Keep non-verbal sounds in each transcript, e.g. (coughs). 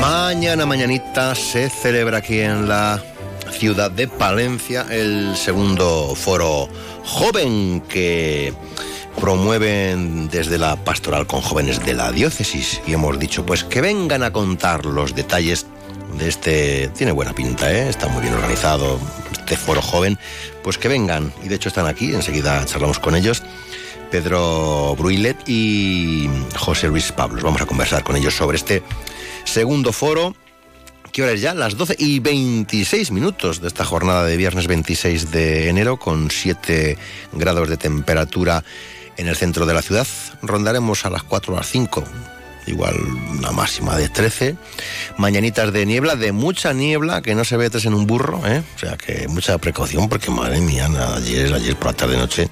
Mañana, mañanita, se celebra aquí en la ciudad de Palencia el segundo foro joven que promueven desde la pastoral con jóvenes de la diócesis y hemos dicho pues que vengan a contar los detalles de este tiene buena pinta, ¿eh? está muy bien organizado este foro joven, pues que vengan y de hecho están aquí, enseguida charlamos con ellos. Pedro Bruilet y José Luis Pablos. Vamos a conversar con ellos sobre este segundo foro. ¿Qué hora es ya? Las 12 y 26 minutos de esta jornada de viernes 26 de enero con 7 grados de temperatura en el centro de la ciudad. Rondaremos a las 4 o las 5 igual una máxima de 13. Mañanitas de niebla, de mucha niebla, que no se ve tres en un burro, ¿eh? O sea que mucha precaución, porque madre mía, ayer, ayer por la tarde noche,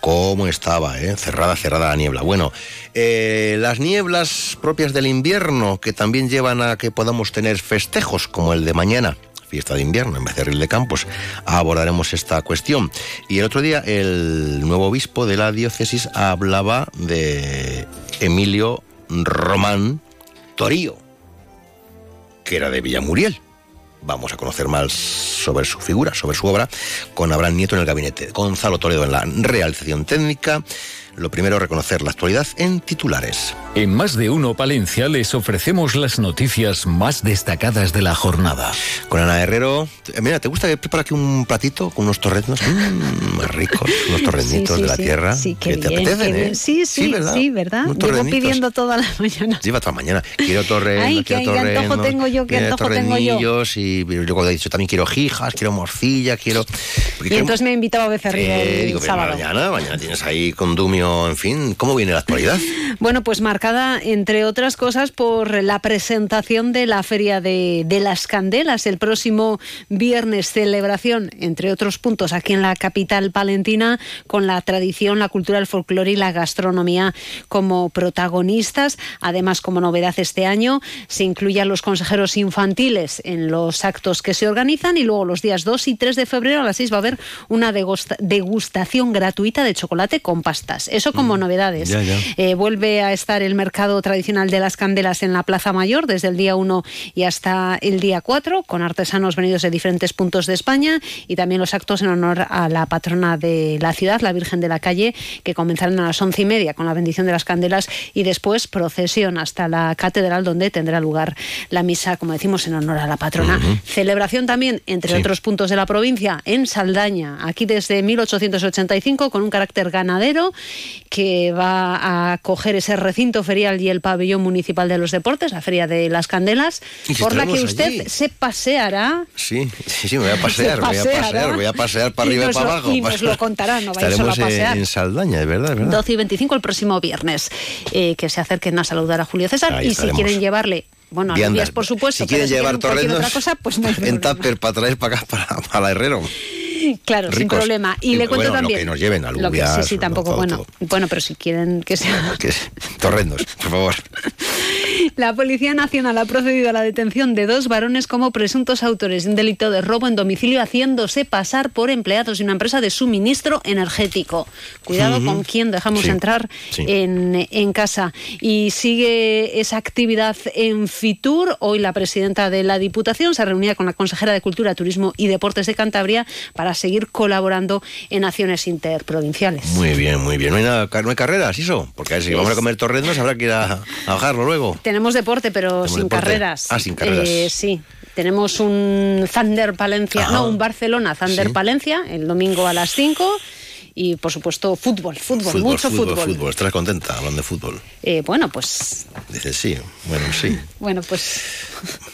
cómo estaba, ¿eh? Cerrada, cerrada la niebla. Bueno, eh, las nieblas propias del invierno, que también llevan a que podamos tener festejos, como el de mañana fiesta de invierno en Becerril de Campos, abordaremos esta cuestión. Y el otro día el nuevo obispo de la diócesis hablaba de Emilio Román Torío, que era de Villamuriel. Vamos a conocer más sobre su figura, sobre su obra, con Abraham Nieto en el gabinete, Gonzalo Toledo en la realización técnica. Lo primero, reconocer la actualidad en titulares. En Más de Uno Palencia les ofrecemos las noticias más destacadas de la jornada. Con Ana Herrero. Eh, Mira, ¿te gusta que prepara aquí un platito con unos torrendos mmm, más ricos, unos torrenditos Sí, sí, de la sí. tierra? Sí, qué que te bien, apetecen, qué ¿eh? Sí, sí, ¿verdad? sí, ¿verdad? Llevo torrenitos. pidiendo toda la mañana. Lleva toda la mañana. Quiero (laughs) torrenos, Ay, quiero qué- qué antojo torrenos, tengo yo, qué antojo tengo yo. Y luego he dicho también quiero jijas, quiero morcilla, quiero... Y entonces me invitaba a Becerril Eh, el digo, sábado. mañana, mañana tienes ahí condumio, en fin, ¿cómo viene la actualidad? Bueno, pues marcada, entre otras cosas, por la presentación de la Feria de, de las Candelas. El próximo viernes, celebración, entre otros puntos, aquí en la capital palentina, con la tradición, la cultura, el folclore y la gastronomía como protagonistas. Además, como novedad este año, se incluyen los consejeros infantiles en los actos que se organizan y luego los días 2 y 3 de febrero a las 6 va a haber una degusta- degustación gratuita de chocolate con pastas. Eso como novedades. ya, ya. Eh, vuelve a estar el mercado tradicional de las candelas en la Plaza Mayor desde el día 1 y hasta el día 4, con artesanos venidos de diferentes puntos de España y también los actos en honor a la patrona de la ciudad, la Virgen de la Calle, que comenzarán a las once y media con la bendición de las candelas y después procesión hasta la catedral donde tendrá lugar la misa, como decimos, en honor a la patrona. Celebración también, entre Sí. otros puntos de la provincia, en Saldaña, aquí desde 1885, con un carácter ganadero que va a coger ese recinto ferial y el pabellón municipal de los deportes, la Feria de las Candelas, si por la que usted allí. se paseará. Sí, sí, sí, me voy a (laughs) pasear, Se voy a pasear, voy a pasear para arriba y para abajo. y nos lo contará, no vaya solo a pasear. en Saldaña, es verdad, verdad. 12 y 25 el próximo viernes. Eh, que se acerquen a saludar a Julio César. Ahí y estaremos. si quieren llevarle, bueno, Viandas. alubias por supuesto. Si quieren llevar torrendos otra cosa, pues no en tupper para traer para acá, para, para Herrero. Claro, sin problema. Y Y le cuento bueno, lo también. que nos lleven, Lo que- alubias, Sí, sí, tampoco. todo, bueno, todo. bueno, pero si quieren que sea. (laughs) Que es- torrendos, por favor. La Policía Nacional ha procedido a la detención de dos varones como presuntos autores de un delito de robo en domicilio haciéndose pasar por empleados de una empresa de suministro energético. Cuidado con quién dejamos Sí, entrar sí. en, en casa. Y sigue esa actividad en Fitur. Hoy la presidenta de la Diputación se reunía con la consejera de Cultura, Turismo y Deportes de Cantabria para seguir colaborando en acciones interprovinciales. Muy bien, muy bien. No hay, nada, no hay carreras, ¿eso? Porque a ver, si vamos a comer torrendos habrá que ir a, a bajarlo luego. Tenemos deporte, pero Tenemos sin deporte. carreras. Ah, sin carreras. Eh, sí. Tenemos un Thunder Palencia, Ajá. no, un Barcelona Thunder Sí. Palencia, el domingo a las 5. Y por supuesto, fútbol, fútbol, mucho fútbol, fútbol. fútbol. Estás contenta hablando de fútbol. Eh, bueno, pues. Dices, sí, bueno, sí. (laughs) Bueno, pues.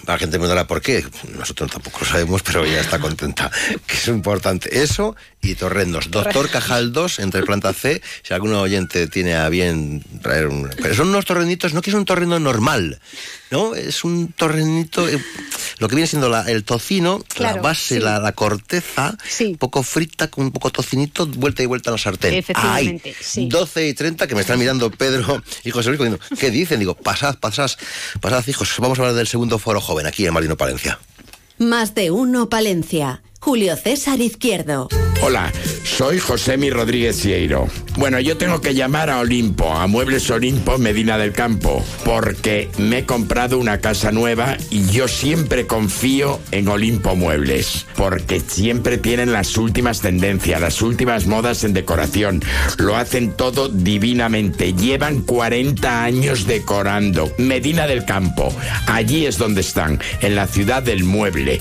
La gente me preguntará por qué. Nosotros tampoco lo sabemos, pero ella está contenta. (laughs) Que es importante. Eso y torrendos. Doctor (laughs) Cajal 2, entre planta C. Si algún oyente tiene a bien traer un. Pero son unos torrenditos, no que es un torrendo normal. ¿No? Es un torrenito. eh, lo que viene siendo la- el tocino, Claro, la base, sí. la, la corteza, Sí. un poco frita con un poco tocinito, vuelta y vuelta en la sartén. Efectivamente, Ay, sí. 12 y 30 que me están mirando Pedro y José Luis diciendo, ¿qué dicen? Digo, pasad, pasad, pasad, hijos, vamos a hablar del segundo foro joven aquí en Marino Palencia. Más de uno Palencia. Julio César Izquierdo. Hola, soy Josemi Rodríguez Sieiro. Bueno, yo tengo que llamar a Olimpo, a Muebles Olimpo Medina del Campo, porque me he comprado una casa nueva y yo siempre confío en Olimpo Muebles, porque siempre tienen las últimas tendencias, las últimas modas en decoración. Lo hacen todo divinamente. Llevan 40 años decorando. Medina del Campo, allí es donde están, en la ciudad del mueble.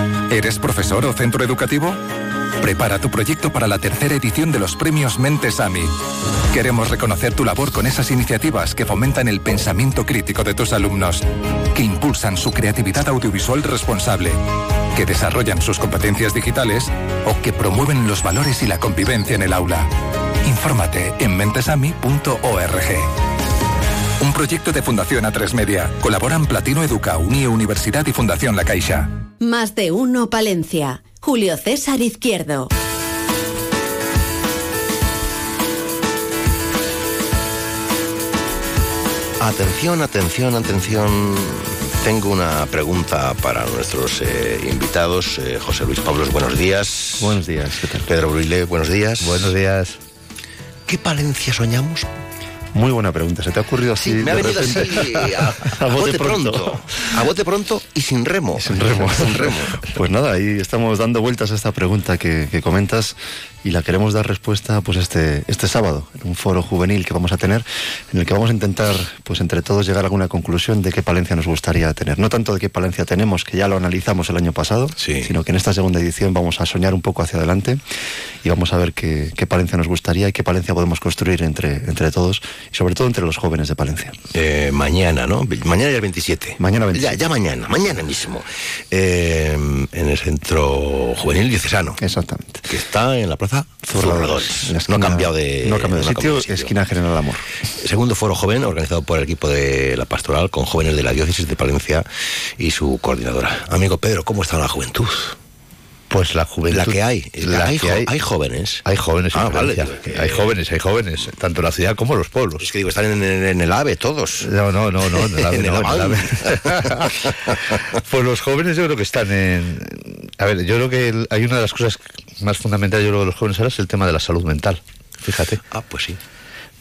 ¿Eres profesor o centro educativo? Prepara tu proyecto para la tercera edición de los premios Mentes AMI. Queremos reconocer tu labor con esas iniciativas que fomentan el pensamiento crítico de tus alumnos, que impulsan su creatividad audiovisual responsable, que desarrollan sus competencias digitales o que promueven los valores y la convivencia en el aula. Infórmate en mentesami.org. Un proyecto de Fundación A3 Media. Colaboran Platino Educa, Unie Universidad y Fundación La Caixa. Más de uno Palencia. Julio César Izquierdo. Atención, atención, atención. Tengo una pregunta para nuestros eh, invitados. Eh, José Luis Pablos, buenos días. Buenos días, ¿qué tal? Pedro Bruile, buenos días. Buenos días. ¿Qué Palencia soñamos? Muy buena pregunta. ¿Se te ha ocurrido así? Sí, me ha de venido repente? así (laughs) a, a bote pronto. A bote pronto y sin remo. Sin remo. (laughs) Sin remo. Pues nada, ahí estamos dando vueltas a esta pregunta que, que comentas y la queremos dar respuesta pues este, este sábado en un foro juvenil que vamos a tener en el que vamos a intentar pues entre todos llegar a alguna conclusión de qué Palencia nos gustaría tener. No tanto de qué Palencia tenemos, que ya lo analizamos el año pasado, Sí. sino que en esta segunda edición vamos a soñar un poco hacia adelante y vamos a ver qué, qué Palencia nos gustaría y qué Palencia podemos construir entre, entre todos y sobre todo entre los jóvenes de Palencia. Eh, mañana, ¿no? Mañana ya el 27. Mañana 27. Ya, ya mañana, mañana mismo. Eh, en el centro juvenil diocesano. Exactamente. Que está en la plaza No ha cambiado de, no ha cambiado de sitio, esquina General Amor. Segundo foro joven organizado por el equipo de la pastoral con jóvenes de la diócesis de Palencia y su coordinadora. Amigo Pedro, ¿cómo está la juventud? Pues la juventud. La que hay. La hay, que jo- hay. hay jóvenes. Hay jóvenes, en Ah, vale, que- Hay jóvenes, hay jóvenes, tanto en la ciudad como los pueblos. Es que digo, están en, en- en el AVE todos. No, no, no, no, en el (laughs) AVE, En el no, en el AVE. AVE. (laughs) pues los jóvenes yo creo que están en... A ver, yo creo que el- hay una de las cosas más fundamentales yo creo de los jóvenes ahora es el tema de la salud mental. Fíjate. Ah, pues sí.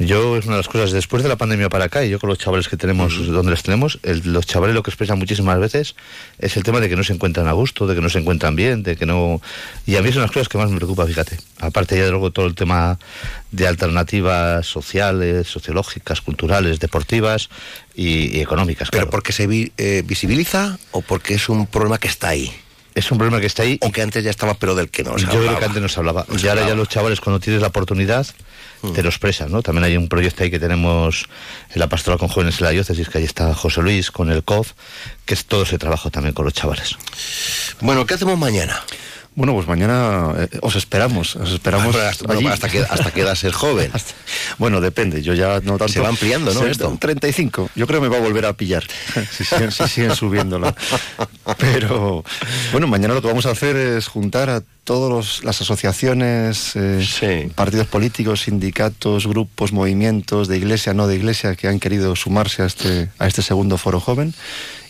Yo es una de las cosas, después de la pandemia para acá, y yo con los chavales que tenemos, donde les tenemos, el- los chavales lo que expresan muchísimas veces es el tema de que no se encuentran a gusto, de que no se encuentran bien, de que no... Y a mí es una de las cosas que más me preocupa, fíjate. Aparte ya de luego todo el tema de alternativas sociales, sociológicas, culturales, deportivas y, y económicas. ¿Pero claro. porque se vi- eh, visibiliza o porque es un problema que está ahí? Es un problema que está ahí. O que antes ya estaba, pero del que no se Yo creo que antes no se hablaba. No se y ahora ya los chavales cuando tienes la oportunidad. Te lo expresan, ¿no? También hay un proyecto ahí que tenemos en la pastoral con jóvenes en la diócesis, que ahí está José Luis con el COF, que es todo ese trabajo también con los chavales. Bueno, ¿qué hacemos mañana? Bueno, pues mañana eh, os esperamos, os esperamos Bueno, hasta, allí. hasta que hasta que das el joven. (laughs) Hasta- Bueno, depende, yo ya no tanto. Se va ampliando, ¿no, Sí, esto? 35, yo creo que me va a volver a pillar, (laughs) si siguen, si siguen subiéndolo. (laughs) Pero, bueno, mañana lo que vamos a hacer es juntar a todas las asociaciones, eh, Sí. partidos políticos, sindicatos, grupos, movimientos de iglesia, no de iglesia, que han querido sumarse a este, a este segundo foro joven.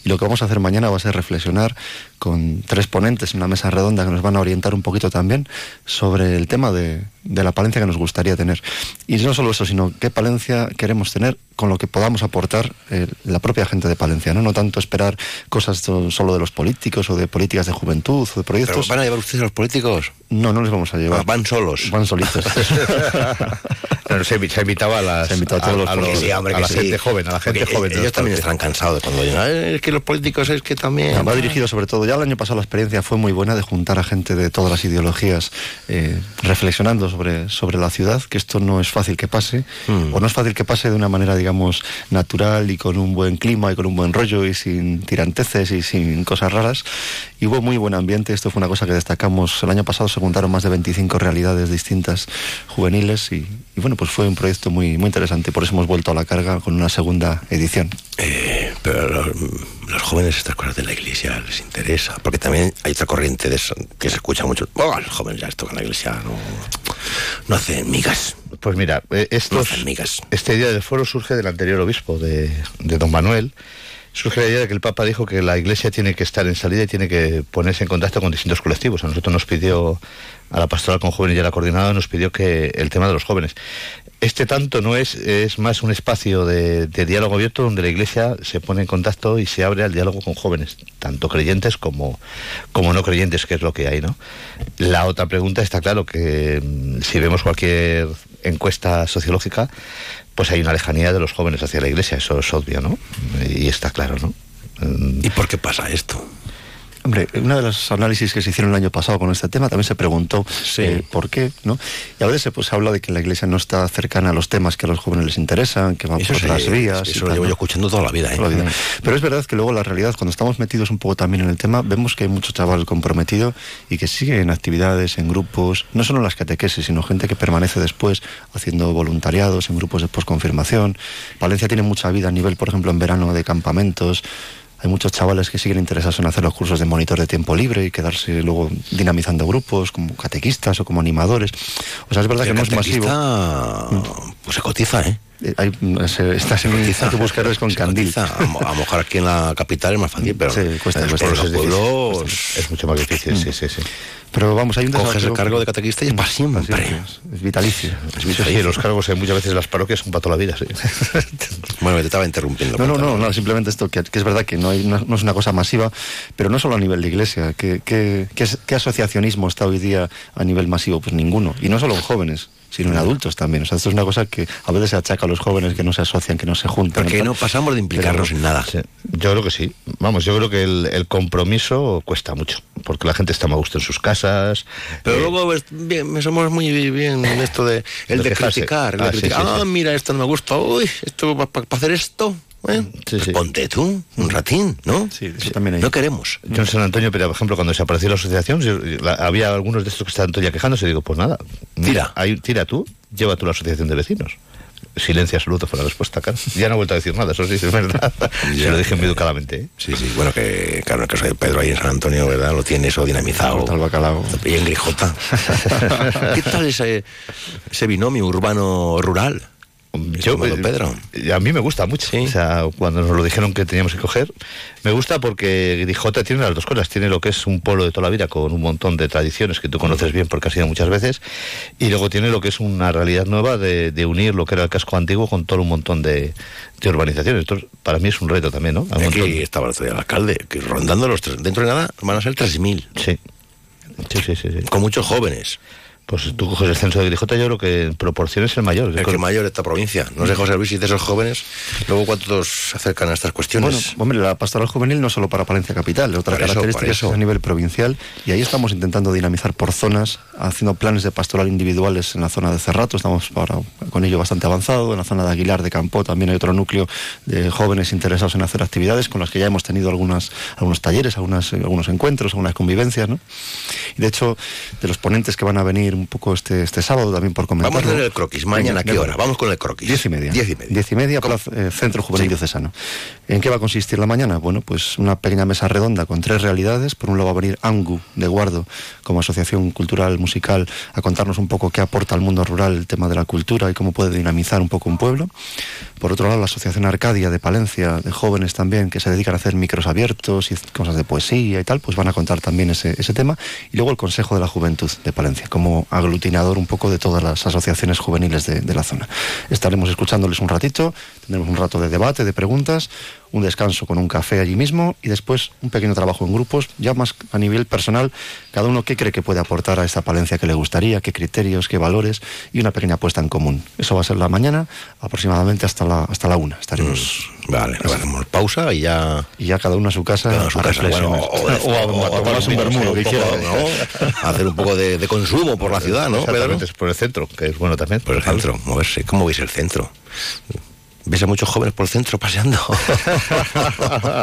Y lo que vamos a hacer mañana va a ser reflexionar con tres ponentes en una mesa redonda que nos van a orientar un poquito también sobre el tema de, de la Palencia que nos gustaría tener. Y no solo eso, sino qué Palencia queremos tener con lo que podamos aportar eh, la propia gente de Palencia, ¿no? No tanto esperar cosas solo de los políticos o de políticas de juventud o de ¿Pero proyectos. van a llevar ustedes a los políticos? No, no les vamos a llevar. Ah, van solos. Van solitos. (laughs) Pero se, se ha invitado a las Se ha invitado a todos los a, los- sí, hombre, a la sí. gente joven, a la gente Porque joven. Ellos los también estarán cansados cuando digan, "Ah, es que que los políticos es que también... va dirigido sobre todo, ya el año pasado la experiencia fue muy buena de juntar a gente de todas las ideologías eh, reflexionando sobre, sobre la ciudad, que esto no es fácil que pase, Mm. o no es fácil que pase de una manera, digamos, natural y con un buen clima y con un buen rollo y sin tiranteces y sin cosas raras. Y hubo muy buen ambiente, esto fue una cosa que destacamos. El año pasado se juntaron más de 25 realidades distintas juveniles y, y bueno, pues fue un proyecto muy, muy interesante. Por eso hemos vuelto a la carga con una segunda edición. Eh, pero los, jóvenes estas cosas de la iglesia les interesa, porque también hay otra corriente de eso que se escucha mucho. Oh, los jóvenes ya esto con la iglesia no, no hacen migas. Pues mira, eh, estos, esta idea del foro surge del anterior obispo de, de Don Manuel. Surge la idea de que el Papa dijo que la Iglesia tiene que estar en salida y tiene que ponerse en contacto con distintos colectivos. A nosotros nos pidió, a la pastoral con jóvenes y a la coordinada, nos pidió que el tema de los jóvenes. Este tanto no es, es más un espacio de, de diálogo abierto donde la Iglesia se pone en contacto y se abre al diálogo con jóvenes, tanto creyentes como, como no creyentes, que es lo que hay, ¿no? La otra pregunta está claro que mm, si vemos cualquier encuesta sociológica, pues hay una lejanía de los jóvenes hacia la iglesia, eso es obvio, ¿no? Y está claro, ¿no? ¿Y por qué pasa esto? Hombre, una de los análisis que se hicieron el año pasado con este tema también se preguntó eh, por qué, ¿no? Y a veces se pues, habla de que la Iglesia no está cercana a los temas que a los jóvenes les interesan, que van Eso por sí, otras vías. eso lo llevo yo escuchando toda la vida, ¿eh? Toda la vida. Pero es verdad que luego la realidad, cuando estamos metidos un poco también en el tema, vemos que hay mucho chaval comprometido y que sigue en actividades, en grupos, no solo en las catequesis, sino gente que permanece después haciendo voluntariados en grupos de posconfirmación. Valencia tiene mucha vida a nivel, por ejemplo, en verano de campamentos. Hay muchos chavales que siguen interesados en hacer los cursos de monitor de tiempo libre y quedarse luego dinamizando grupos como catequistas o como animadores. O sea, es verdad que no es masivo. Pues se cotiza, ¿eh? Eh, hay- se- estás en hay (laughs) que con candil. A, lo mejor aquí en la capital es más fácil, pero Sí, cuesta, en los pueblos, Es es mucho más difícil, sí, sí, sí. Pero vamos, hay un coges el cargo de catequista y es para siempre. Es vitalicio. Sí, los cargos eh, muchas veces en las parroquias son para toda la vida, sí. (laughs) Bueno, te estaba interrumpiendo. No, no, no, no, simplemente esto, que, que es verdad que no, hay, no, no es una cosa masiva, pero no solo a nivel de iglesia. ¿Qué, qué, qué, es- qué asociacionismo está hoy día a nivel masivo? Pues ninguno. Y no solo en jóvenes, sino en adultos también. O sea, esto es una cosa que a veces se achaca a los jóvenes que no se asocian, que no se juntan. Porque no pasamos de implicarnos Pero- en nada. Sí, Yo creo que sí. Vamos, yo creo que el, el compromiso cuesta mucho, porque la gente está más a gusto en sus casas. Pero eh, luego es- bien, somos muy bien en esto de el De criticar, el Ah, sí, criticar. sí, sí. ah, mira, esto no me gusta, uy, esto para hacer esto. Pues Ponte tú, un ratín, ¿no? Sí, eso también hay. No queremos. Yo en San Antonio, pero por ejemplo, cuando se apareció la asociación, yo- la- había algunos de estos que estaban todavía quejándose. Y digo, pues nada, tira, ahí, tira tú, lleva tú la asociación de vecinos. Silencio absoluto fue la respuesta, claro. Ya no he vuelto a decir nada, eso sí, es verdad. (laughs) Se lo dije muy educadamente. ¿eh? Sí, sí, bueno, que claro, en el caso de Pedro ahí en San Antonio, ¿verdad? Lo tiene eso dinamizado. Tal bacalao. Y en Grijota. (laughs) ¿Qué tal ese, ese binomio urbano-rural? Yo, eh, Pedro. A mí me gusta mucho. O sea, cuando nos lo dijeron que teníamos que coger, me gusta porque Grijota tiene las dos cosas. Tiene lo que es un pueblo de toda la vida con un montón de tradiciones que tú conoces bien porque has ido muchas veces. Y luego tiene lo que es una realidad nueva de, de unir lo que era el casco antiguo con todo un montón de, de urbanizaciones. Entonces, para mí es un reto también, ¿no? Aquí montón. estaba el otro día el alcalde, que rondando los tres, dentro de nada van a ser 3.000. Sí. Sí, sí, sí, sí. Con muchos jóvenes. Pues tú coges el censo de Grijota, yo creo que en proporción es el mayor. El que mayor de esta provincia. No sé, José Luis, y de esos jóvenes, luego cuántos se acercan a estas Bueno, cuestiones. hombre, la pastoral juvenil no solo para Palencia Capital, otra eso, característica por es eso. a nivel provincial y ahí estamos intentando dinamizar por zonas, haciendo planes de pastoral individuales en la zona de Cerrato, estamos ahora con ello bastante avanzado, en la zona de Aguilar de Campo también hay otro núcleo de jóvenes interesados en hacer actividades con las que ya hemos tenido algunas, algunos talleres, algunas, algunos encuentros, algunas convivencias, ¿no? Y de hecho, de los ponentes que van a venir un poco este, este sábado también por comentar. Vamos a hacer el croquis. Mañana, ¿a qué hora? Vamos con el croquis. Diez y media. Diez y media. Diez y media, plaza- eh, Centro Juvenil Diocesano. ¿En qué va a consistir la mañana? Bueno, pues una pequeña mesa redonda con tres realidades. Por un lado va a venir ANGU de Guardo, como asociación cultural musical, a contarnos un poco qué aporta al mundo rural el tema de la cultura y cómo puede dinamizar un poco un pueblo. Por otro lado, la Asociación Arcadia de Palencia, de jóvenes también, que se dedican a hacer micros abiertos y cosas de poesía y tal, pues van a contar también ese, tema. Y luego el Consejo de la Juventud de Palencia, como aglutinador un poco de todas las asociaciones juveniles de la zona. Estaremos escuchándoles un ratito, tendremos un rato de debate, de preguntas, un descanso con un café allí mismo y después un pequeño trabajo en grupos, ya más a nivel personal, cada uno qué cree que puede aportar a esta Palencia que le gustaría, qué criterios, qué valores y una pequeña apuesta en común. Eso va a ser la mañana, aproximadamente hasta la, hasta la una. Estaremos. Vale, nos hacemos pausa y ya... Y ya cada uno a su casa a su a casa, bueno, o, o- (laughs) o a tomarse un vermú, lo que quiera, ¿no? hacer un poco de, de consumo por la ciudad, ¿no? Pedro? es por el centro, que es bueno también. Por el centro, moverse. ¿Cómo veis el centro? ¿Ves a muchos jóvenes por el centro paseando? (laughs)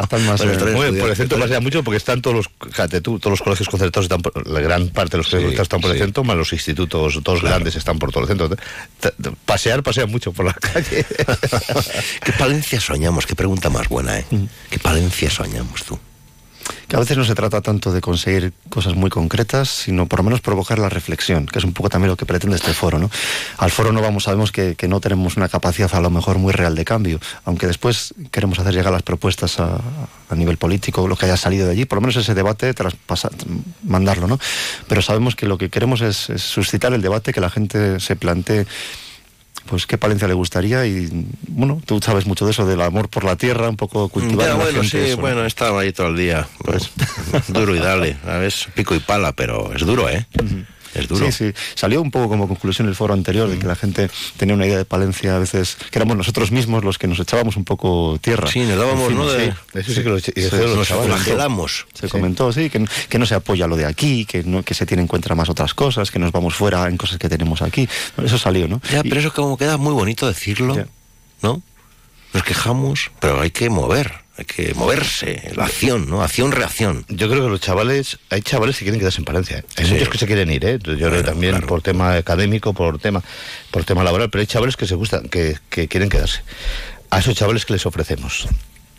Están más, Bueno, bien, por el centro pasea mucho porque están todos los, fíjate tú, todos los colegios concertados están por- la gran parte de los colegios Sí, concertados están por el centro, más los institutos, todos grandes están por todo el centro. Pasear, pasean mucho por la (laughs) calle. (laughs) ¿Qué Palencia soñamos? Qué pregunta más buena, ¿eh? ¿Qué Palencia soñamos tú? Que a veces no se trata tanto de conseguir cosas muy concretas, sino por lo menos provocar la reflexión, que es un poco también lo que pretende este foro. ¿no? Al foro no vamos, sabemos que, que no tenemos una capacidad a lo mejor muy real de cambio, aunque después queremos hacer llegar las propuestas a, a nivel político, lo que haya salido de allí, por lo menos ese debate, traspasa- mandarlo, ¿no? Pero sabemos que lo que queremos es, es suscitar el debate, que la gente se plantee pues qué Palencia le gustaría y bueno, tú sabes mucho de eso, del amor por la tierra, un poco cultivar Ya, bueno, gente sí, bueno, he estado ahí todo el día. Pues, (laughs) duro y dale, ¿sabes? Pico y pala, pero es duro, ¿eh? Es duro. Sí, sí. Salió un poco como conclusión el foro anterior de que la gente tenía una idea de Palencia a veces que éramos nosotros mismos los que nos echábamos un poco tierra. Sí, nos dábamos, ¿no? De, sí. Eso sí que lo- lo nos flagelamos. Se comentó, sí, que, que no se apoya lo de aquí, que no que se tiene en cuenta más otras cosas, que nos vamos fuera en cosas que tenemos aquí. Eso salió, ¿no? Ya, Y- pero eso como queda muy bonito decirlo, Ya. ¿no? Nos quejamos, pero hay que mover, hay que moverse, la acción, ¿no? Acción-reacción. Yo creo que los chavales, hay chavales que quieren quedarse en Palencia. ¿eh? Hay Sí. muchos que se quieren ir, ¿eh? Yo creo que también claro. por tema académico, por tema, por tema laboral, pero hay chavales que se gustan, que, que quieren quedarse. A esos chavales que les ofrecemos.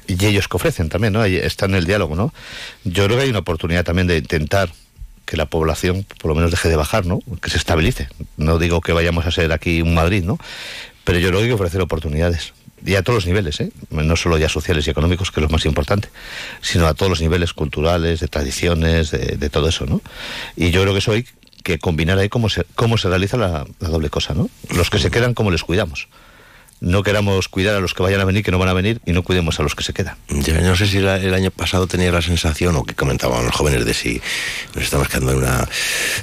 Y ellos que ofrecen también, ¿no? Ahí está en el diálogo, ¿no? Yo creo que hay una oportunidad también de intentar que la población por lo menos deje de bajar, ¿no? Que se estabilice. No digo que vayamos a ser aquí un Madrid, ¿no? Pero yo creo que hay que ofrecer oportunidades. Y a todos los niveles, ¿eh? no solo ya sociales y económicos, que es lo más importante, sino a todos los niveles culturales, de tradiciones, de, de todo eso, ¿no? Y yo creo que eso hay que combinar ahí cómo se, cómo se realiza la, la doble cosa, ¿no? Los que se quedan, cómo les cuidamos. No queramos cuidar a los que vayan a venir, que no van a venir, y no cuidemos a los que se quedan. Ya, no sé si la- el año pasado tenía la sensación, o que comentaban los jóvenes, de si nos estamos quedando en una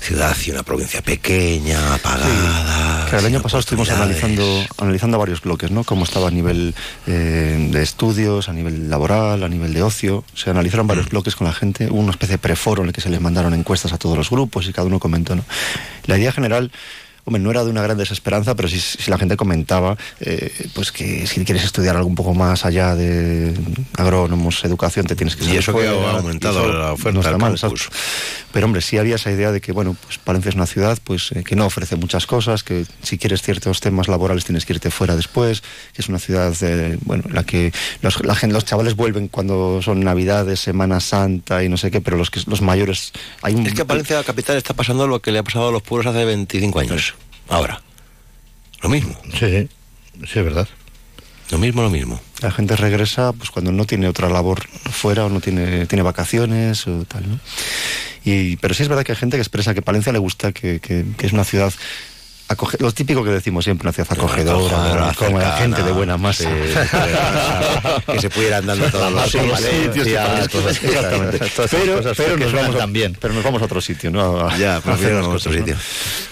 ciudad y una provincia pequeña, apagada. Claro, el año pasado estuvimos analizando, analizando varios bloques, ¿no? Cómo estaba a nivel eh, de estudios, a nivel laboral, a nivel de ocio. Se analizaron Mm. varios bloques con la gente. Hubo una especie de preforo en el que se les mandaron encuestas a todos los grupos y cada uno comentó, ¿no? La idea general... Hombre, no era de una gran desesperanza, pero si, la gente comentaba, eh, pues que si quieres estudiar algo un poco más allá de agrónomos, educación, te tienes que Y eso que ha aumentado la oferta no mal, campus. Pero hombre, sí había esa idea de que, bueno, pues Palencia es una ciudad pues eh, que no ofrece muchas cosas, que si quieres ciertos temas laborales tienes que irte fuera después, que es una ciudad, eh, bueno, en la que los, la gente, los chavales vuelven cuando son Navidades, Semana Santa y no sé qué, pero los que los mayores hay un Es que Palencia capital está pasando lo que le ha pasado a los pueblos hace 25 años. Ahora. Lo mismo. Sí, sí, es verdad. Lo mismo, lo mismo. la gente regresa pues cuando no tiene otra labor fuera o no tiene tiene vacaciones o tal, ¿no? Y pero sí es verdad que hay gente que expresa que Palencia le gusta que, que- que es una ciudad acoge- lo típico que decimos siempre, una ciudad acogedora, Acogedora, cómoda, cercana, gente de buena masa. sí, que (laughs) se pudiera andando a todos (laughs) los sitios. Pero, pero nos vamos bien. pero nos vamos a otro sitio, ¿no? A- Ya, (laughs) a hacer otro cosas, ¿no? sitio.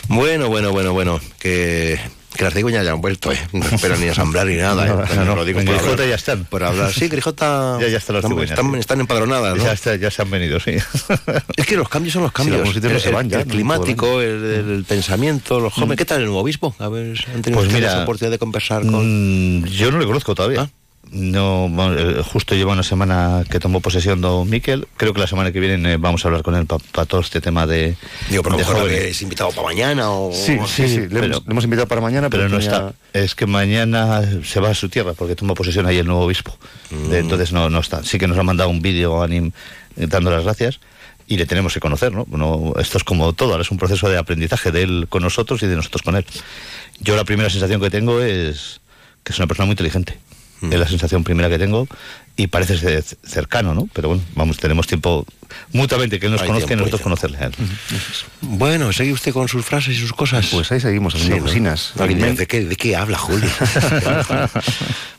Bueno, bueno, bueno, bueno. Que, que las cigüeñas ya han vuelto, ¿eh? No espero ni asamblar ni nada, ¿eh? (laughs) No, no. Lo digo En por Grijota hablar. ya están. Por hablar. Sí, Grijota. Ya- ya están las están, cigüeñas, están, sí. están empadronadas, ¿no? Ya, está- ya se han venido, sí. (laughs) Es que los cambios son los cambios. no el, se van ya, climático, el, pensamiento, los jóvenes. ¿Qué tal el nuevo obispo? A ver, ¿han tenido Pues ustedes mira, la oportunidad de conversar con...? Mm, yo no le conozco todavía. ¿Ah? No, eh, justo lleva una semana que tomó posesión don Miquel. Creo que la semana que viene eh, vamos a hablar con él para todo este tema de, Digo, pero a lo de mejor es invitado para mañana o... Sí, sí, sí, le, pero- hemos, le hemos invitado para mañana, Pero no tenía- está. Es que mañana se va a su tierra porque toma posesión ahí el nuevo obispo. Mm. De- entonces no, no está. Sí que nos ha mandado un vídeo anim, eh, dando las gracias y le tenemos que conocer, ¿no? No, Esto es como todo, ahora es un proceso de aprendizaje de él con nosotros y de nosotros con él. Yo la primera sensación que tengo es que es una persona muy inteligente. Mm. Es la sensación primera que tengo y parece ser cercano, ¿no? Pero bueno, vamos, tenemos tiempo mutuamente que él nos Hay conozca y nosotros tiempo. conocerle a él. Bueno, ¿sigue usted con sus frases y sus cosas? Pues ahí seguimos haciendo Sí, ¿no? cocinas. ¿De, de qué, ¿De qué habla, Julio? (laughs)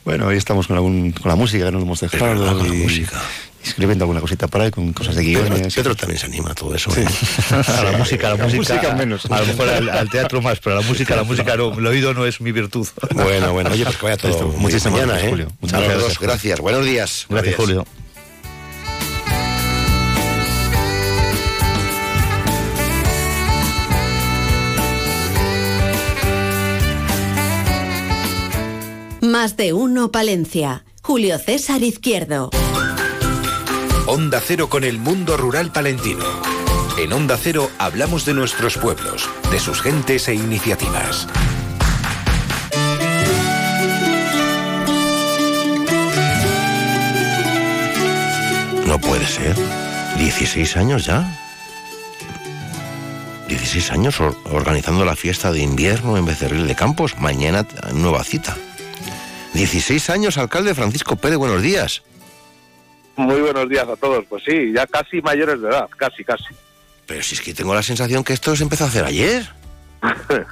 Bueno, hoy estamos con, algún, con la música que no nos hemos dejado. verdad, con la y- música. Escribiendo alguna cosita por ahí con cosas de guiones. Pedro también se anima a todo eso. Sí. ¿eh? A la música, a la música, menos. A lo mejor al, al teatro más, pero a la música, la música no, el oído no es mi virtud. Bueno, bueno, oye, pues que vaya todo. Listo. muy Muchísimas mañana, gracias, ¿eh? Julio. Muchas A gracias, gracias. Buenos días. Gracias, Buenos días. Julio. Más de uno Palencia. Julio César Izquierdo. Onda Cero con el mundo rural palentino. En Onda Cero hablamos de nuestros pueblos, de sus gentes e iniciativas. No puede ser. 16 años ya. 16 años or- organizando la fiesta de invierno en Becerril de Campos. Mañana nueva cita. 16 años, alcalde Francisco Pérez, buenos días. Muy buenos días a todos. Pues sí, ya casi mayores de edad, casi, casi. Pero si es que tengo la sensación que esto se empezó a hacer ayer. (laughs)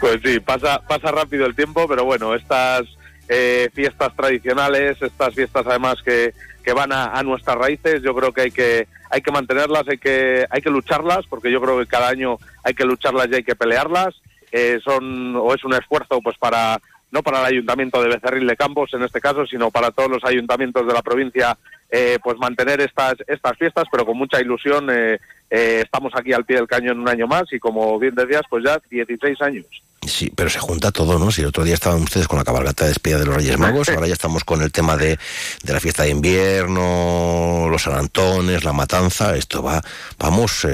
Pues sí, pasa, pasa rápido el tiempo, pero bueno, estas eh, fiestas tradicionales, estas fiestas además que, que van a, a nuestras raíces, yo creo que hay que hay que mantenerlas, hay que hay que lucharlas, porque yo creo que cada año hay que lucharlas y hay que pelearlas. Eh, son o es un esfuerzo pues para no para el ayuntamiento de Becerril de Campos en este caso, sino para todos los ayuntamientos de la provincia, eh, pues mantener estas estas fiestas, pero con mucha ilusión. eh, eh, estamos aquí al pie del cañón un año más y como bien decías, pues ya 16 años. Sí, pero se junta todo, ¿no? Si el otro día estaban ustedes con la cabalgata de despedida de los Reyes Magos, (laughs) ahora ya estamos con el tema de, de la fiesta de invierno, los arantones, la matanza, esto va, vamos,